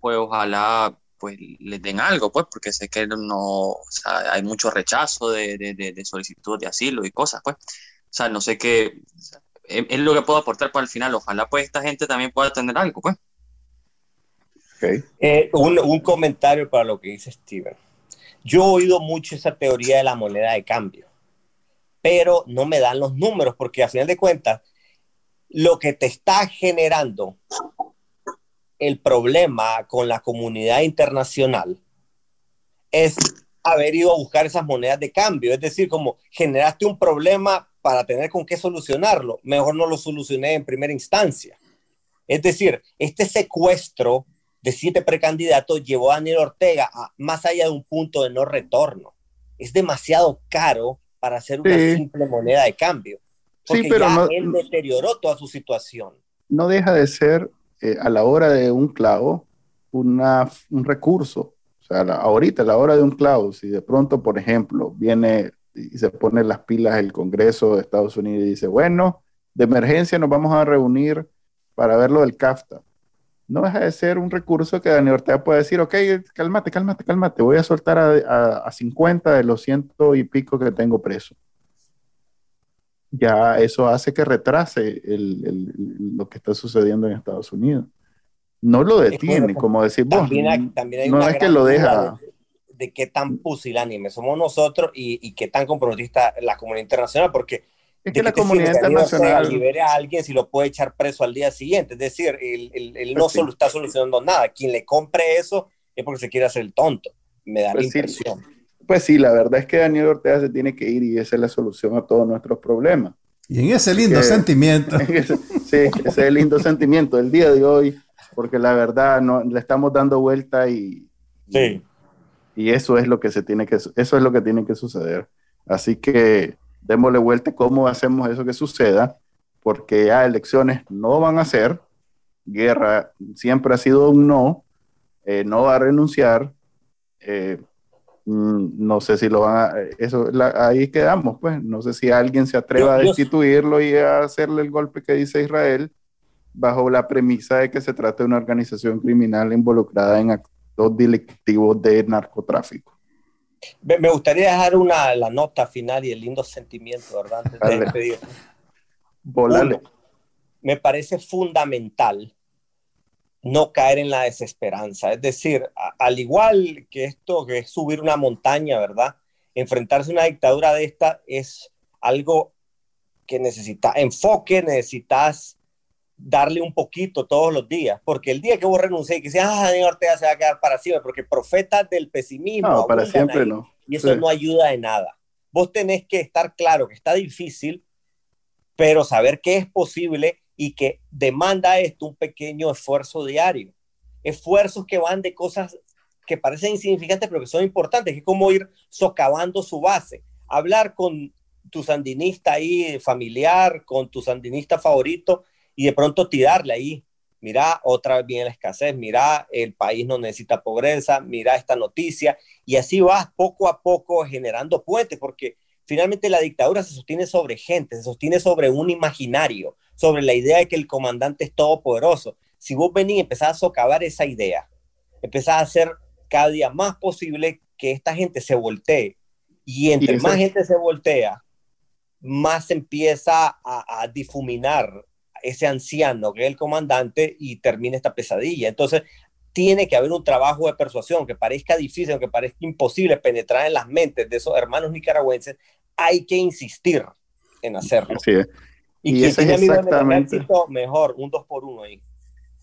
pues, ojalá, pues, les den algo, pues, porque sé que no, o sea, hay mucho rechazo de, de, de, de solicitud de asilo y cosas, pues. O sea, no sé qué, es, es lo que puedo aportar para el final. Ojalá, pues, esta gente también pueda tener algo, pues. Eh, un, un comentario para lo que dice Steven. Yo he oído mucho esa teoría de la moneda de cambio, pero no me dan los números porque a final de cuentas, lo que te está generando el problema con la comunidad internacional es haber ido a buscar esas monedas de cambio. Es decir, como generaste un problema para tener con qué solucionarlo, mejor no lo solucioné en primera instancia. Es decir, este secuestro de siete precandidatos llevó a Daniel Ortega a más allá de un punto de no retorno. Es demasiado caro para hacer una Sí. simple moneda de cambio. Sí, Porque pero ya no- él deterioró toda su situación. no deja de ser eh, a la hora de un clavo una, un recurso. O sea, la- ahorita a la hora de un clavo, si de pronto, por ejemplo, viene y se pone las pilas el Congreso de Estados Unidos y dice, bueno, de emergencia nos vamos a reunir para ver lo del CAFTA. No deja de ser un recurso que Daniel Ortega puede decir, ok, cálmate, cálmate, cálmate, voy a soltar a, a- a 50 de los ciento y pico que tengo preso. ya eso hace que retrase lo que está sucediendo en Estados Unidos. No lo detiene, como decir vos. no es que lo deja. De, qué tan pusilánime somos nosotros y, qué tan comprometista la comunidad internacional, porque es que la comunidad internacional libere a alguien si lo puede echar preso al día siguiente. Es decir, él, no solo está solucionando nada. Quien le compre eso es porque se quiere hacer el tonto. Me da la pues impresión. Pues sí, la verdad es que Daniel Ortega se tiene que ir y esa es la solución a todos nuestros problemas. Y en ese lindo sentimiento. <laughs> sí, ese es el lindo sentimiento del día de hoy, porque la verdad no, le estamos dando vuelta y, sí. y, eso es lo que se tiene que eso es lo que tiene que suceder. Así que démosle vuelta cómo hacemos eso que suceda, porque ya elecciones no van a ser, guerra siempre ha sido un no, eh, no va a renunciar. Eh, Mm, no sé si lo van a, eso, ahí quedamos, pues, no sé si alguien se atreva a destituirlo y a hacerle el golpe que dice Israel, bajo la premisa de que se trata de una organización criminal involucrada en actos delictivos de narcotráfico. Me gustaría dejar una, la nota final y el lindo sentimiento, ¿verdad? Antes de Volale. me parece fundamental no caer en la desesperanza. Es decir, al igual que esto, que es subir una montaña, ¿verdad? Enfrentarse a una dictadura de esta es algo que necesita enfoque, necesitas darle un poquito todos los días, porque el día que vos renuncié y que seas, ah, Daniel Ortega se va a quedar para siempre, porque profetas del pesimismo. No, para siempre no. Y eso no ayuda de nada. Vos tenés que estar claro que está difícil, pero saber que es posible y que demanda esto un pequeño esfuerzo diario. Esfuerzos que van de cosas que parecen insignificantes, pero que son importantes, que es como ir socavando su base. Hablar con tu sandinista ahí familiar, con tu sandinista favorito, y de pronto tirarle ahí, mira, otra vez viene la escasez, mira, el país no necesita pobreza, mira esta noticia, y así vas poco a poco generando puentes, porque finalmente la dictadura se sostiene sobre gente, se sostiene sobre un imaginario, sobre la idea de que el comandante es todopoderoso. Si vos venís y empezás a socavar esa idea, empezás a hacer cada día más posible que esta gente se voltee. Y entre más gente se voltea, más empieza a, a, difuminar ese anciano que es el comandante y termina esta pesadilla. Entonces, tiene que haber un trabajo de persuasión que parezca difícil, que parezca imposible penetrar en las mentes de esos hermanos nicaragüenses. Hay que insistir en hacerlo. Y, ese es exactamente mejor, un dos por uno ahí.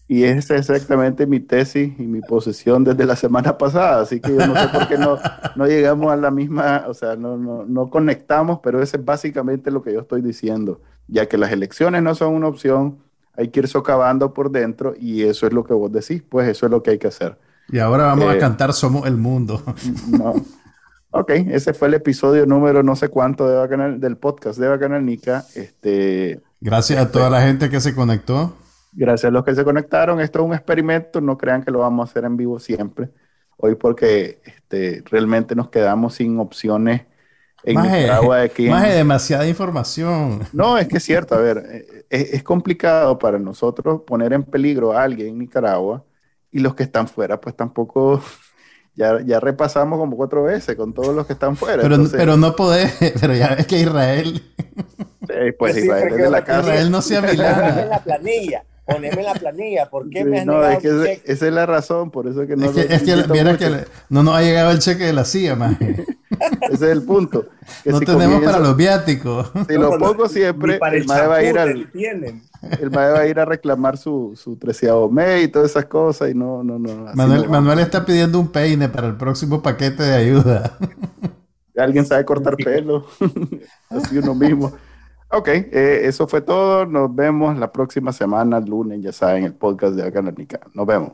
Y esa es exactamente mi tesis y mi posición desde la semana pasada, así que yo no sé por qué no, no llegamos a la misma, o sea, no, no, no conectamos, pero ese es básicamente lo que yo estoy diciendo, ya que las elecciones no son una opción, hay que ir socavando por dentro y eso es lo que vos decís, pues eso es lo que hay que hacer. Y ahora vamos a eh, cantar Somos el Mundo. <laughs> No. Ok, ese fue el episodio número no sé cuánto de del podcast de Bacanal Nica. Este, Gracias a toda la gente que se conectó. Gracias a los que se conectaron. Esto es un experimento, no crean que lo vamos a hacer en vivo siempre. Hoy porque este, realmente nos quedamos sin opciones en Nicaragua. De más de demasiada información. No, es que es cierto. A ver, eh, es, es complicado para nosotros poner en peligro a alguien en Nicaragua y los que están fuera pues tampoco <laughs> ya, ya repasamos como cuatro veces con todos los que están fuera. Pero, pero no podés, <laughs> pero ya ves que Israel. Sí, pues Israel es de la casa. Israel no sea Milana. Poneme en la planilla, poneme en la planilla. ¿Por qué me has no, es que esa es la razón, por eso que no. Es que, es que, mira que no nos ha llegado el cheque de la CIA, más. <laughs> <laughs> Ese es el punto. Que no tenemos para los viáticos. Si lo pongo siempre, el MAE va a ir al. El MAE va a ir a reclamar su, su treceavo mes y todas esas cosas y no, no, no. Manuel, Manuel está pidiendo un peine para el próximo paquete de ayuda. <laughs> Alguien sabe cortar pelo. <laughs> Así uno mismo. Ok, eh, eso fue todo. Nos vemos la próxima semana, lunes, ya saben, el podcast de Acanánica. Nos vemos.